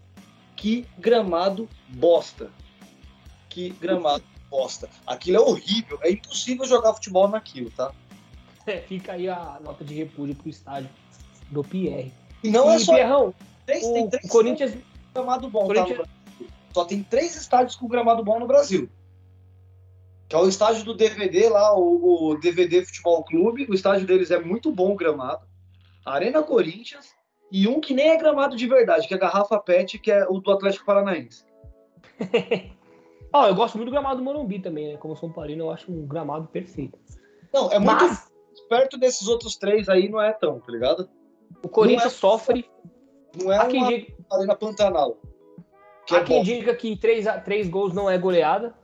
A: que gramado bosta. Que gramado bosta. Aquilo é horrível, é impossível jogar futebol naquilo, tá?
B: É, fica aí a nota de repúdio pro estádio do Pierre.
A: E não é e, é só.
B: Pierrão, três, o, tem três o Corinthians.
A: Gramado bom, tá, Corinthians... tá? Só tem três estádios com gramado bom no Brasil que é o estádio do DVD lá, o, o, DVD Futebol Clube. O estádio deles é muito bom o gramado. Arena Corinthians e um que nem é gramado de verdade, que é a Garrafa Pet, que é o do Atlético Paranaense.
B: oh, eu gosto muito do gramado do Morumbi também, né? Como São Paulino, eu acho um gramado perfeito.
A: Não, é muito Mas... perto desses outros três aí não é tão, tá ligado?
B: O Corinthians
A: não
B: é, sofre.
A: Não é uma diga... Arena Pantanal.
B: Que Há é quem diga que três, três gols não é goleada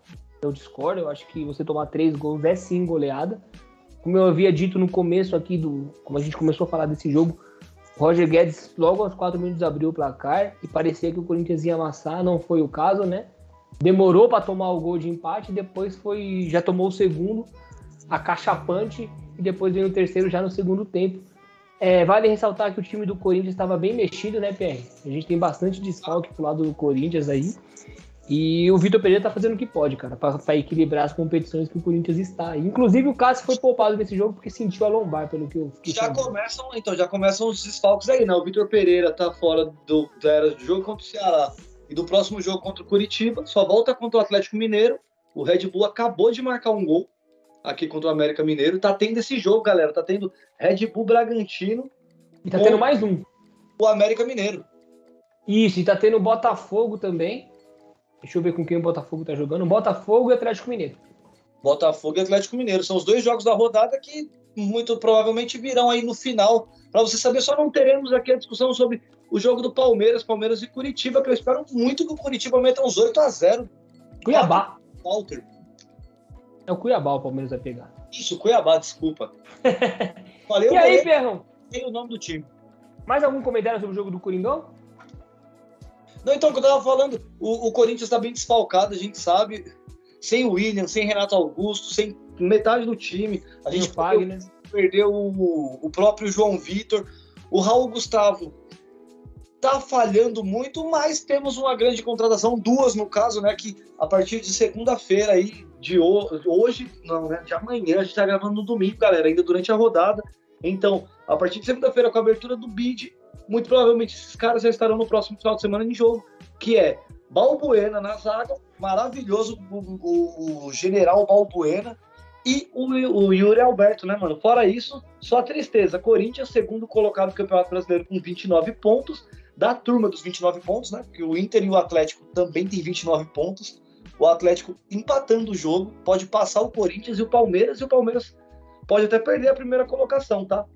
B: eu discordo. Eu acho que você tomar três gols é sim goleada. Como eu havia dito no começo aqui do. Como a gente começou a falar desse jogo, Roger Guedes logo aos quatro minutos abriu o placar e parecia que o Corinthians ia amassar, não foi o caso, né? Demorou para tomar o gol de empate, depois foi já tomou o segundo, acachapante, e depois veio o terceiro já no segundo tempo. É, vale ressaltar que o time do Corinthians estava bem mexido, né, PR? A gente tem bastante desfalque pro lado do Corinthians aí. E o Vitor Pereira tá fazendo o que pode, cara, para equilibrar as competições que o Corinthians está. Inclusive o Cássio foi poupado nesse jogo porque sentiu a lombar, pelo que eu fiquei
A: Já sabendo. começam, então, já começam os desfalques aí, né? O Vitor Pereira tá fora do, do jogo contra o Ceará e do próximo jogo contra o Curitiba, só volta contra o Atlético Mineiro. O Red Bull acabou de marcar um gol. aqui contra o América Mineiro. Tá tendo esse jogo, galera. Tá tendo Red Bull Bragantino.
B: E tá tendo mais um.
A: O América Mineiro.
B: Isso, e tá tendo Botafogo também. Deixa eu ver com quem o Botafogo tá jogando. Botafogo e Atlético Mineiro.
A: Botafogo e Atlético Mineiro. São os dois jogos da rodada que muito provavelmente virão aí no final. Para você saber, só não teremos aqui a discussão sobre o jogo do Palmeiras, Palmeiras e Curitiba, que eu espero muito que o Curitiba meta uns 8 a 0
B: Cuiabá.
A: Walter.
B: É o Cuiabá o Palmeiras vai pegar.
A: Isso, Cuiabá, desculpa.
B: Falei e aí, Perrão?
A: Tem o nome do time.
B: Mais algum comentário sobre o jogo do Coringão?
A: Não, então, o que eu tava falando, o, o Corinthians tá bem desfalcado, a gente sabe. Sem o William, sem Renato Augusto, sem metade do time. A gente
B: Fagner.
A: perdeu o, o próprio João Vitor. O Raul Gustavo tá falhando muito, mas temos uma grande contratação, duas no caso, né? Que a partir de segunda-feira aí, de hoje, não, né? De amanhã, a gente tá gravando no domingo, galera, ainda durante a rodada. Então, a partir de segunda-feira, com a abertura do bid, muito provavelmente esses caras já estarão no próximo final de semana em jogo, que é Balbuena na zaga, maravilhoso o, o, o general Balbuena, e o, o, Yuri Alberto, né, mano? Fora isso, só tristeza. Corinthians, segundo colocado no Campeonato Brasileiro com 29 pontos, da turma dos 29 pontos, né? Porque o Inter e o Atlético também tem 29 pontos. O Atlético empatando o jogo pode passar o Corinthians e o Palmeiras, e o Palmeiras pode até perder a primeira colocação, tá?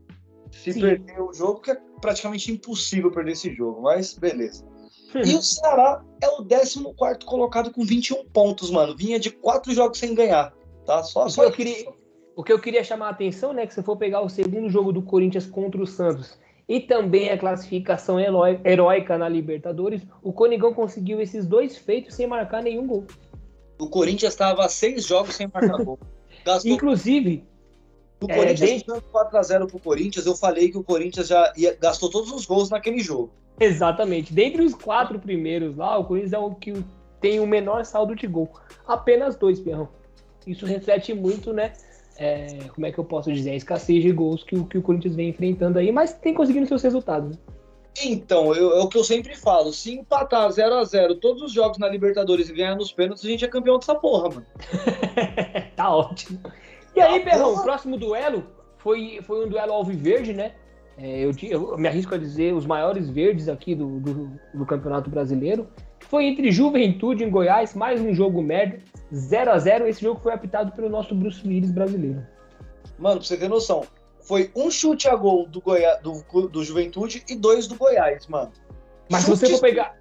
A: Se Sim. perder o jogo, que é praticamente impossível perder esse jogo, mas beleza. E o Ceará é o 14 colocado com 21 pontos, mano. Vinha de quatro jogos sem ganhar. Tá? Só,
B: só o, que eu queria, o que eu queria chamar a atenção, né? Que se for pegar o segundo jogo do Corinthians contra o Santos e também a classificação heróica na Libertadores, o Conigão conseguiu esses dois feitos sem marcar nenhum gol.
A: O Corinthians estava seis jogos sem marcar gol.
B: Gastou... Inclusive.
A: O Corinthians é, desde... 4x0 pro Corinthians, eu falei que o Corinthians já ia, gastou todos os gols naquele jogo.
B: Exatamente. Dentre os quatro primeiros lá, o Corinthians é o que tem o menor saldo de gol. Apenas dois, Pierrão isso reflete muito, né? É, como é que eu posso dizer? A escassez de gols que, que o Corinthians vem enfrentando aí, mas tem conseguindo seus resultados. Né?
A: Então, eu, é o que eu sempre falo: se empatar 0 a 0 todos os jogos na Libertadores e ganhar nos pênaltis, a gente é campeão dessa porra, mano.
B: tá ótimo. E aí, tá Perrão, o próximo duelo foi, foi um duelo alviverde, né? É, eu, eu, me arrisco a dizer os maiores verdes aqui do, do, do Campeonato Brasileiro. Foi entre Juventude em Goiás, mais um jogo merda. 0 a 0 Esse jogo foi apitado pelo nosso Bruce Willis brasileiro.
A: Mano, pra você ter noção, foi um chute a gol do, Goiás, do, do Juventude e dois do Goiás, mano.
B: Mas se você for pegar.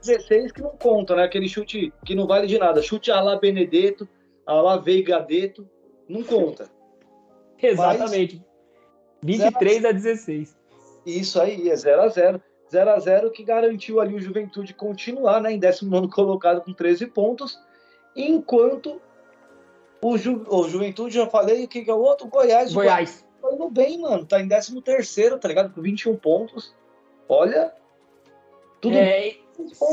A: 16 que não conta, né? Aquele chute que não vale de nada. Chute a lá Benedetto, a lá Veigadeto, não conta.
B: Exatamente. Mas, 23 a 16.
A: Isso aí, é 0 a 0 0 a 0 que garantiu ali o Juventude continuar né, em 19 colocado com 13 pontos, enquanto o, Ju, o Juventude, já falei, o que, que é o outro? Goiás.
B: Goiás.
A: Tá indo bem, mano. Tá em 13 terceiro, tá ligado? Com 21 pontos. Olha.
B: Tudo é,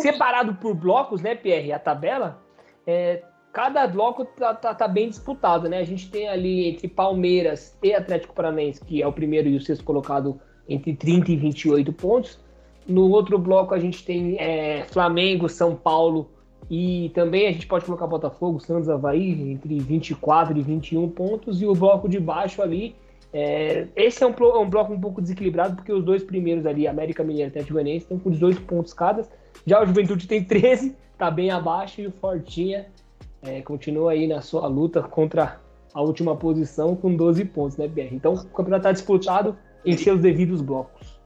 B: separado por blocos, né, Pierre? A tabela. É, cada bloco tá, tá, tá, bem disputado, né? A gente tem ali entre Palmeiras e Atlético Paranaense, que é o primeiro e o sexto colocado, entre 30 e 28 pontos. No outro bloco a gente tem é, Flamengo, São Paulo e também a gente pode colocar Botafogo, Santos, Havaí entre 24 e 21 pontos. E o bloco de baixo ali, é, esse é um, é um, bloco um pouco desequilibrado porque os dois primeiros ali, América Mineira e Atlético Goianiense, estão com 18 pontos cada. Já o Juventude tem 13, tá bem abaixo e o Fortinha é, continua aí na sua luta contra a última posição com 12 pontos, né, BR? Então o campeonato está disputado em seus devidos blocos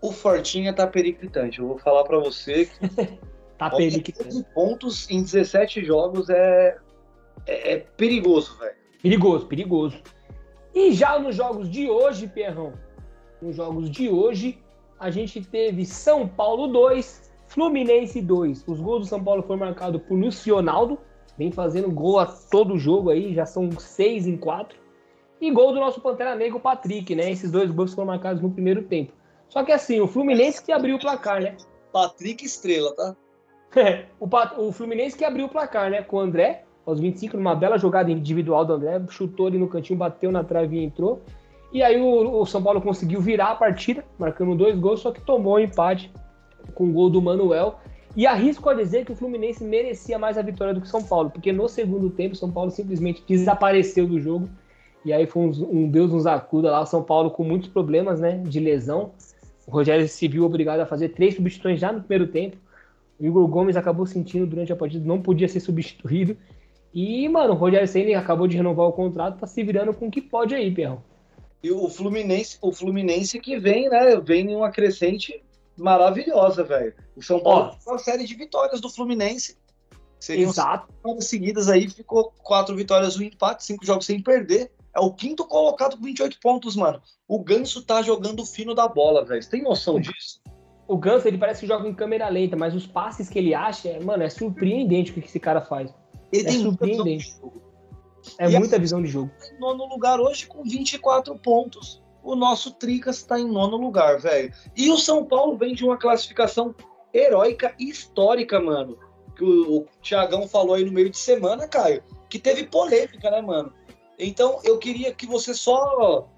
A: o Fortinha tá periclitante. Eu vou falar para você que.
B: tá periclitante.
A: pontos em 17 jogos é, é, é perigoso, velho.
B: Perigoso, perigoso. E já nos jogos de hoje, Perrão, nos jogos de hoje, a gente teve São Paulo 2, Fluminense 2. Os gols do São Paulo foram marcados por Lucionaldo, vem fazendo gol a todo jogo aí, já são seis em quatro. E gol do nosso Pantera Negra, o Patrick, né? Esses dois gols foram marcados no primeiro tempo. Só que assim, o Fluminense que abriu o placar, né?
A: Patrick Estrela, tá?
B: É, o, o Fluminense que abriu o placar, né? Com o André, aos 25, numa bela jogada individual do André, chutou ali no cantinho, bateu na trave e entrou. E aí o, o São Paulo conseguiu virar a partida, marcando dois gols, só que tomou o um empate com o gol do Manuel. E arrisco a dizer que o Fluminense merecia mais a vitória do que o São Paulo, porque no segundo tempo o São Paulo simplesmente desapareceu do jogo. E aí foi um, um Deus nos acuda lá, São Paulo com muitos problemas, né, de lesão. O Rogério se viu obrigado a fazer três substituições já no primeiro tempo. O Igor Gomes acabou sentindo durante a partida, não podia ser substituído. E, mano, o Rogério Senna acabou de renovar o contrato, tá se virando com o que pode aí, Perrão.
A: E o Fluminense, o Fluminense que vem, né? Vem em uma crescente maravilhosa, velho. O São Paulo
B: Ó,
A: uma série de vitórias do Fluminense. Seriam
B: Exato.
A: seguidas aí, ficou quatro vitórias, um empate, cinco jogos sem perder. É o quinto colocado com 28 pontos, mano. O Ganso tá jogando fino da bola, velho. Você tem noção disso?
B: O Ganso, ele parece que joga em câmera lenta, mas os passes que ele acha, é- mano, é surpreendente o que esse cara faz.
A: Ele
B: É
A: tem muita visão de
B: surpreendente.
A: jogo.
B: É
A: E
B: muita visão de jogo.
A: Tá nono lugar hoje com 24 pontos. O nosso Tricas está em nono lugar, velho. E o São Paulo vem de uma classificação heróica e histórica, mano. Que o, o Tiagão falou aí no meio de semana, Caio, que teve polêmica, né, mano? Então eu queria que você só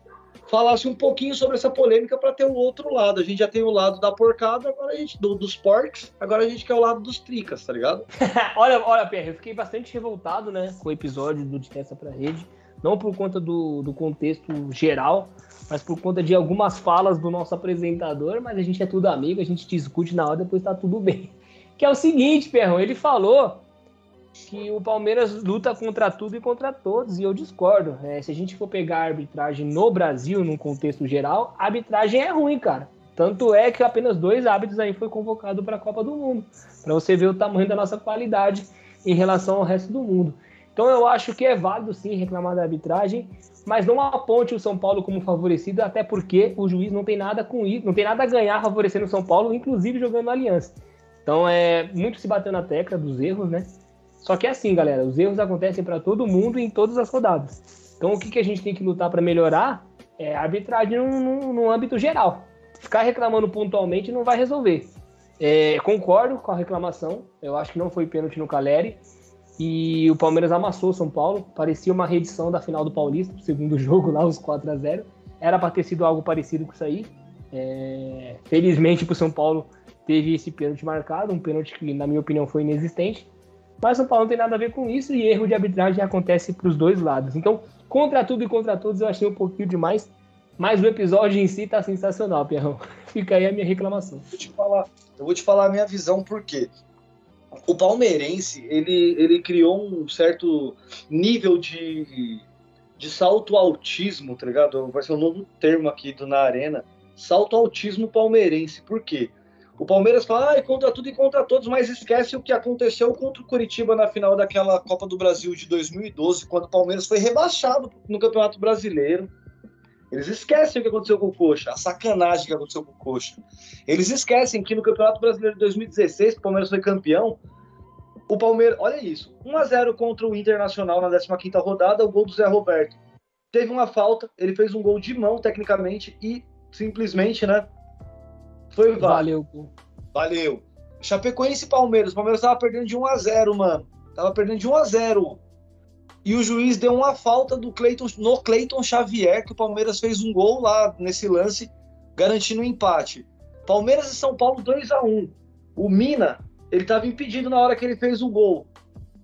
A: falasse um pouquinho sobre essa polêmica para ter o outro lado. A gente já tem o lado da porcada, agora a gente do- dos porcs, agora a gente quer o lado dos tricas, tá ligado?
B: olha, olha, Pierre, eu fiquei bastante revoltado, né, com o episódio do De Testa pra Rede. Não por conta do, do contexto geral, mas por conta de algumas falas do nosso apresentador. Mas a gente é tudo amigo, a gente discute na hora, depois tá tudo bem. Que é o seguinte, Perrão, ele falou que o Palmeiras luta contra tudo e contra todos, e eu discordo. É, se a gente for pegar a arbitragem no Brasil, num contexto geral, a arbitragem é ruim, cara. Tanto é que apenas dois árbitros aí foi convocado para a Copa do Mundo, para você ver o tamanho da nossa qualidade em relação ao resto do mundo. Então eu acho que é válido sim reclamar da arbitragem, mas não aponte o São Paulo como favorecido, até porque o juiz não tem nada com isso, não tem nada a ganhar favorecendo o São Paulo, inclusive jogando na aliança. Então é muito se bateu na tecla dos erros, né? Só que é assim, galera, os erros acontecem para todo mundo em todas as rodadas. Então o que, que a gente tem que lutar para melhorar é a arbitragem no âmbito geral. Ficar reclamando pontualmente não vai resolver. É, concordo com a reclamação, eu acho que não foi pênalti no Caleri. E o Palmeiras amassou o São Paulo. Parecia uma reedição da final do Paulista, do segundo jogo lá, os 4 a 0 Era para ter sido algo parecido com isso aí. É, felizmente para o São Paulo teve esse pênalti marcado, um pênalti que, na minha opinião, foi inexistente. Mas o São Paulo não tem nada a ver com isso e erro de arbitragem acontece para os dois lados. Então, contra tudo e contra todos, eu achei um pouquinho demais. Mas o episódio em si tá sensacional, Pierrão. Fica aí a minha reclamação.
A: vou te falar, eu vou te falar a minha visão por quê. O palmeirense, ele, ele criou um certo nível de, de salto autismo, tá ligado? Vai ser um novo termo aqui do Na Arena. Salto autismo palmeirense. Por quê? O Palmeiras fala, ah, contra tudo e contra todos, mas esquece o que aconteceu contra o Curitiba na final daquela Copa do Brasil de 2012, quando o Palmeiras foi rebaixado no Campeonato Brasileiro. Eles esquecem o que aconteceu com o Coxa, a sacanagem que aconteceu com o Coxa. Eles esquecem que no Campeonato Brasileiro de 2016, que o Palmeiras foi campeão, o Palmeiras, olha isso, 1 a 0 contra o Internacional na 15ª rodada, o gol do Zé Roberto. Teve uma falta, ele fez um gol de mão tecnicamente e simplesmente, né, foi.
B: Valeu.
A: Valeu. Chapecoense e Palmeiras. O Palmeiras tava perdendo de 1 a 0 mano. Tava perdendo de 1 a 0 E o juiz deu uma falta do Cleiton, no Cleiton Xavier, que o Palmeiras fez um gol lá nesse lance, garantindo o um empate. Palmeiras e São Paulo 2 a 1 O Mina, ele tava impedido na hora que ele fez o gol,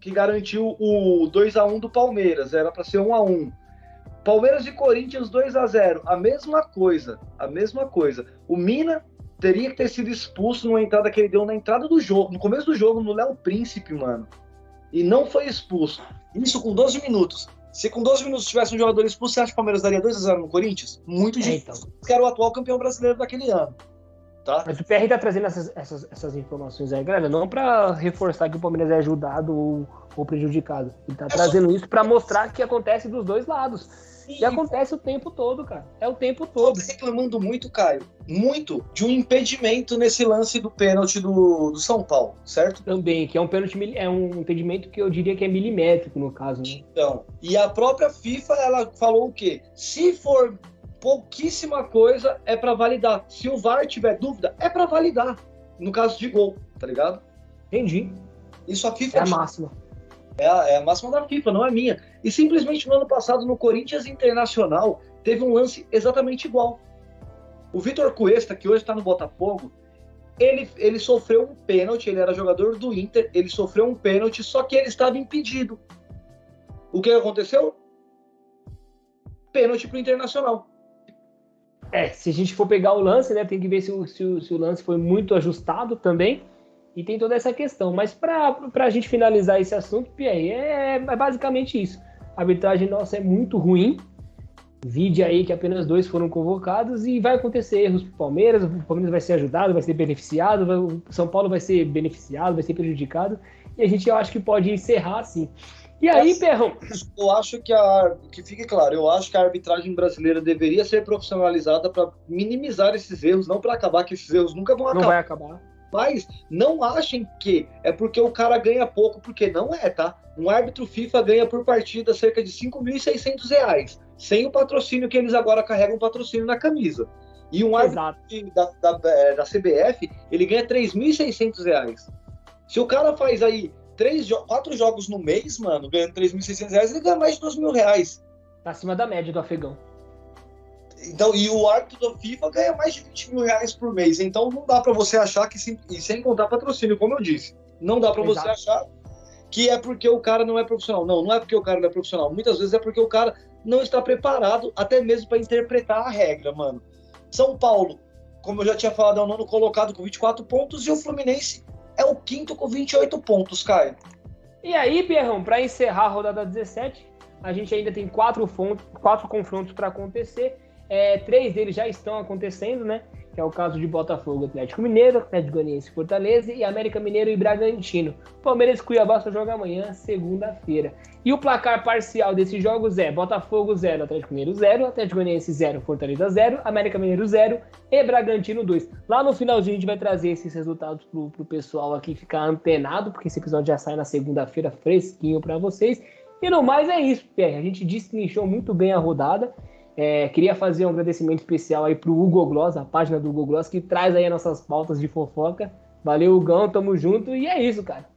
A: que garantiu o 2 a 1 do Palmeiras. Era para ser 1 a 1 Palmeiras e Corinthians 2 a 0 A mesma coisa. A mesma coisa. O Mina teria que ter sido expulso numa entrada que ele deu na entrada do jogo, no começo do jogo, no Léo Príncipe, mano. E não foi expulso. Isso com 12 minutos. Se com 12 minutos tivesse um jogador expulso, você acha que o Palmeiras daria 2x0 no Corinthians? Muito
B: É,
A: difícil.
B: então.
A: Que era o atual campeão brasileiro daquele ano. Tá?
B: Mas o PR tá trazendo essas, essas, essas informações aí, galera, não pra reforçar que o Palmeiras é ajudado ou, ou prejudicado. Ele tá trazendo isso pra mostrar que acontece dos dois lados. E acontece o tempo todo, cara. É o tempo
A: Tô
B: todo.
A: reclamando muito, Caio, muito de um impedimento nesse lance do pênalti do, do São Paulo, certo?
B: Também, que é um pênalti, é um impedimento que eu diria que é milimétrico no caso, né?
A: Então, e a própria FIFA, ela falou o quê? Se for pouquíssima coisa, é pra validar. Se o VAR tiver dúvida, é pra validar. No caso de gol, tá ligado?
B: Entendi.
A: Isso a
B: É
A: FIFA
B: a máxima.
A: É a, é a máxima da FIFA, não é minha. E simplesmente no ano passado, no Corinthians Internacional, teve um lance exatamente igual. O Vitor Cuesta, que hoje está no Botafogo, Ele, ele sofreu um pênalti, ele era jogador do Inter, ele sofreu um pênalti, só que ele estava impedido. O que aconteceu? Pênalti pro Internacional.
B: É, se a gente for pegar o lance, né, tem que ver se o, se o, se o lance foi muito ajustado também. E tem toda essa questão. Mas para a gente finalizar esse assunto, Pierre, é, é basicamente isso. A arbitragem nossa é muito ruim. Vide aí que apenas dois foram convocados e vai acontecer erros para o Palmeiras. O Palmeiras vai ser ajudado, vai ser beneficiado, o São Paulo vai ser beneficiado, vai ser prejudicado. E a gente eu acho que pode encerrar assim. E aí, Perrão?
A: Eu acho que a. Que fique claro, eu acho que a arbitragem brasileira deveria ser profissionalizada para minimizar esses erros, não para acabar, que esses erros nunca vão acabar.
B: Não vai acabar.
A: Mas não achem que é porque o cara ganha pouco, porque não é, tá? Um árbitro FIFA ganha por partida cerca de 5.600 reais, sem o patrocínio que eles agora carregam patrocínio na camisa. E um árbitro da, da, é, da, CBF, ele ganha 3.600 reais. Se o cara faz aí três, quatro jogos no mês, mano, ganhando 3.600 reais, ele ganha mais de 2 mil reais.
B: Tá acima da média do afegão.
A: Então, e o árbitro da FIFA ganha mais de 20 mil reais por mês. Então não dá para você achar que, e sem contar patrocínio, como eu disse, não dá para você achar que é porque o cara não é profissional. Não, não é porque o cara não é profissional. Muitas vezes é porque o cara não está preparado até mesmo para interpretar a regra, mano. São Paulo, como eu já tinha falado, é o nono colocado com 24 pontos e o Fluminense é o quinto com 28 pontos, Caio.
B: E aí, Pierrão, para encerrar a rodada 17, a gente ainda tem quatro, fontes, quatro confrontos para acontecer. É, três deles já estão acontecendo, né? Que é o caso de Botafogo, Atlético Mineiro, Atlético Goianiense Fortaleza e América Mineiro e Bragantino. Palmeiras e Cuiabá só joga amanhã, segunda-feira. E o placar parcial desses jogos é Botafogo 0, Atlético Mineiro 0, Atlético Goianiense 0, Fortaleza 0, América Mineiro 0 e Bragantino 2. Lá no finalzinho a gente vai trazer esses resultados pro, pro pessoal aqui ficar antenado, porque esse episódio já sai na segunda-feira fresquinho para vocês. E no mais é isso, Pierre. A gente destrinchou muito bem a rodada. É, queria fazer um agradecimento especial aí pro Hugo Gloss, a página do Hugo Gloss, que traz aí as nossas pautas de fofoca. Valeu, Hugão, tamo junto e é isso, cara.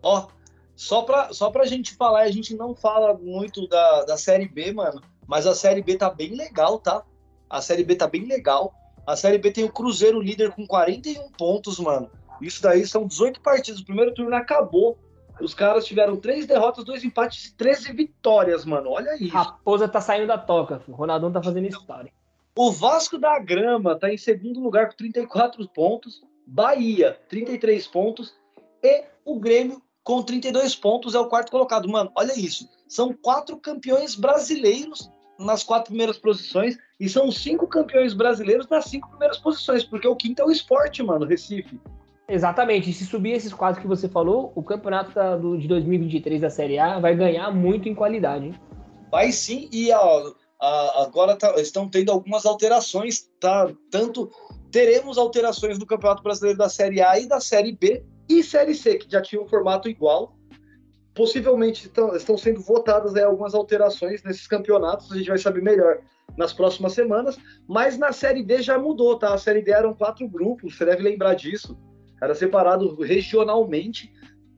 A: Ó, só pra, só pra gente falar, a gente não fala muito da, da Série B, mano, mas a Série B tá bem legal, tá? A Série B tá bem legal. A Série B tem o Cruzeiro líder com 41 pontos, mano. Isso daí são 18 partidas. O primeiro turno acabou. Os caras tiveram três derrotas, dois empates e 13 vitórias, mano. Olha isso.
B: Raposa tá saindo da toca. O Ronaldão tá fazendo história.
A: O Vasco da Grama tá em segundo lugar com 34 pontos. Bahia, 33 pontos. E o Grêmio, com 32 pontos, é o quarto colocado. Mano, olha isso. São quatro campeões brasileiros nas quatro primeiras posições. E são cinco campeões brasileiros nas cinco primeiras posições. Porque o quinto é o esporte, mano, Recife.
B: Exatamente. Se subir esses quatro que você falou, o campeonato de 2023 da Série A vai ganhar muito em qualidade.
A: Vai sim, e agora tá, estão tendo algumas alterações, tá? Tanto teremos alterações no Campeonato Brasileiro da Série A e da Série B e Série C, que já tinha um formato igual. Possivelmente estão, estão sendo votadas aí, algumas alterações nesses campeonatos, a gente vai saber melhor nas próximas semanas. Mas na Série D já mudou, tá? A Série D eram quatro grupos, você deve lembrar disso era separado regionalmente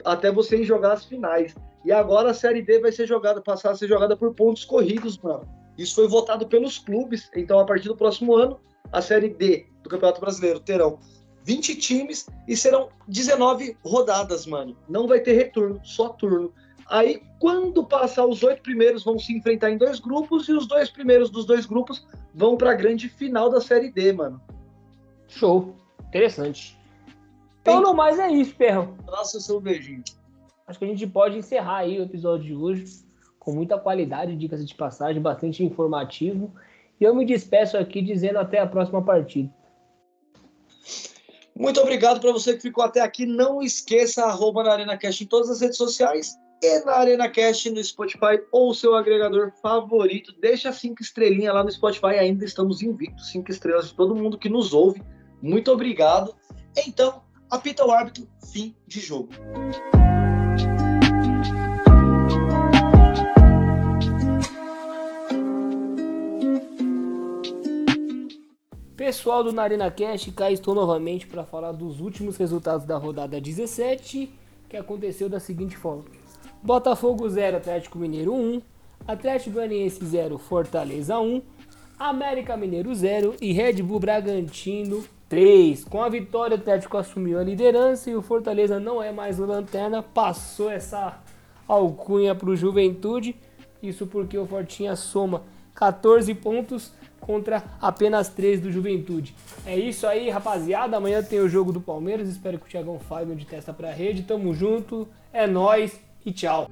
A: até você jogar as finais. E agora a Série D vai ser jogada, passar a ser jogada por pontos corridos, mano. Isso foi votado pelos clubes. Então, a partir do próximo ano, a Série D do Campeonato Brasileiro terão 20 times e serão 19 rodadas, mano. Não vai ter retorno, só turno. Aí, quando passar os oito primeiros, vão se enfrentar em dois grupos e os dois primeiros dos dois grupos vão para a grande final da Série D, mano.
B: Show. Interessante. Então, no mais, é isso, Perrão.
A: Nossa, seu beijinho.
B: Acho que a gente pode encerrar aí o episódio de hoje com muita qualidade, dicas de passagem, bastante informativo. E eu me despeço aqui dizendo até a próxima partida.
A: Muito obrigado para você que ficou até aqui. Não esqueça arroba na Arena Cast em todas as redes sociais e na Arena Cast no Spotify ou seu agregador favorito. Deixa cinco estrelinhas lá no Spotify. Ainda estamos invictos, cinco estrelas de todo mundo que nos ouve. Muito obrigado. Então, apita o árbitro, fim de jogo.
B: Pessoal do Narina Cash, cá estou novamente para falar dos últimos resultados da rodada 17, que aconteceu da seguinte forma: Botafogo 0, Atlético Mineiro 1, Atlético Goianiense 0, Fortaleza 1, América Mineiro 0 e Red Bull Bragantino 3. Com a vitória, o Atlético assumiu a liderança e o Fortaleza não é mais o lanterna, passou essa alcunha para o Juventude. Isso porque o Fortinha soma 14 pontos contra apenas 3 do Juventude. É isso aí, rapaziada. Amanhã tem o jogo do Palmeiras. Espero que o Thiagão Fábio de testa pra rede. Tamo junto. É nós e tchau.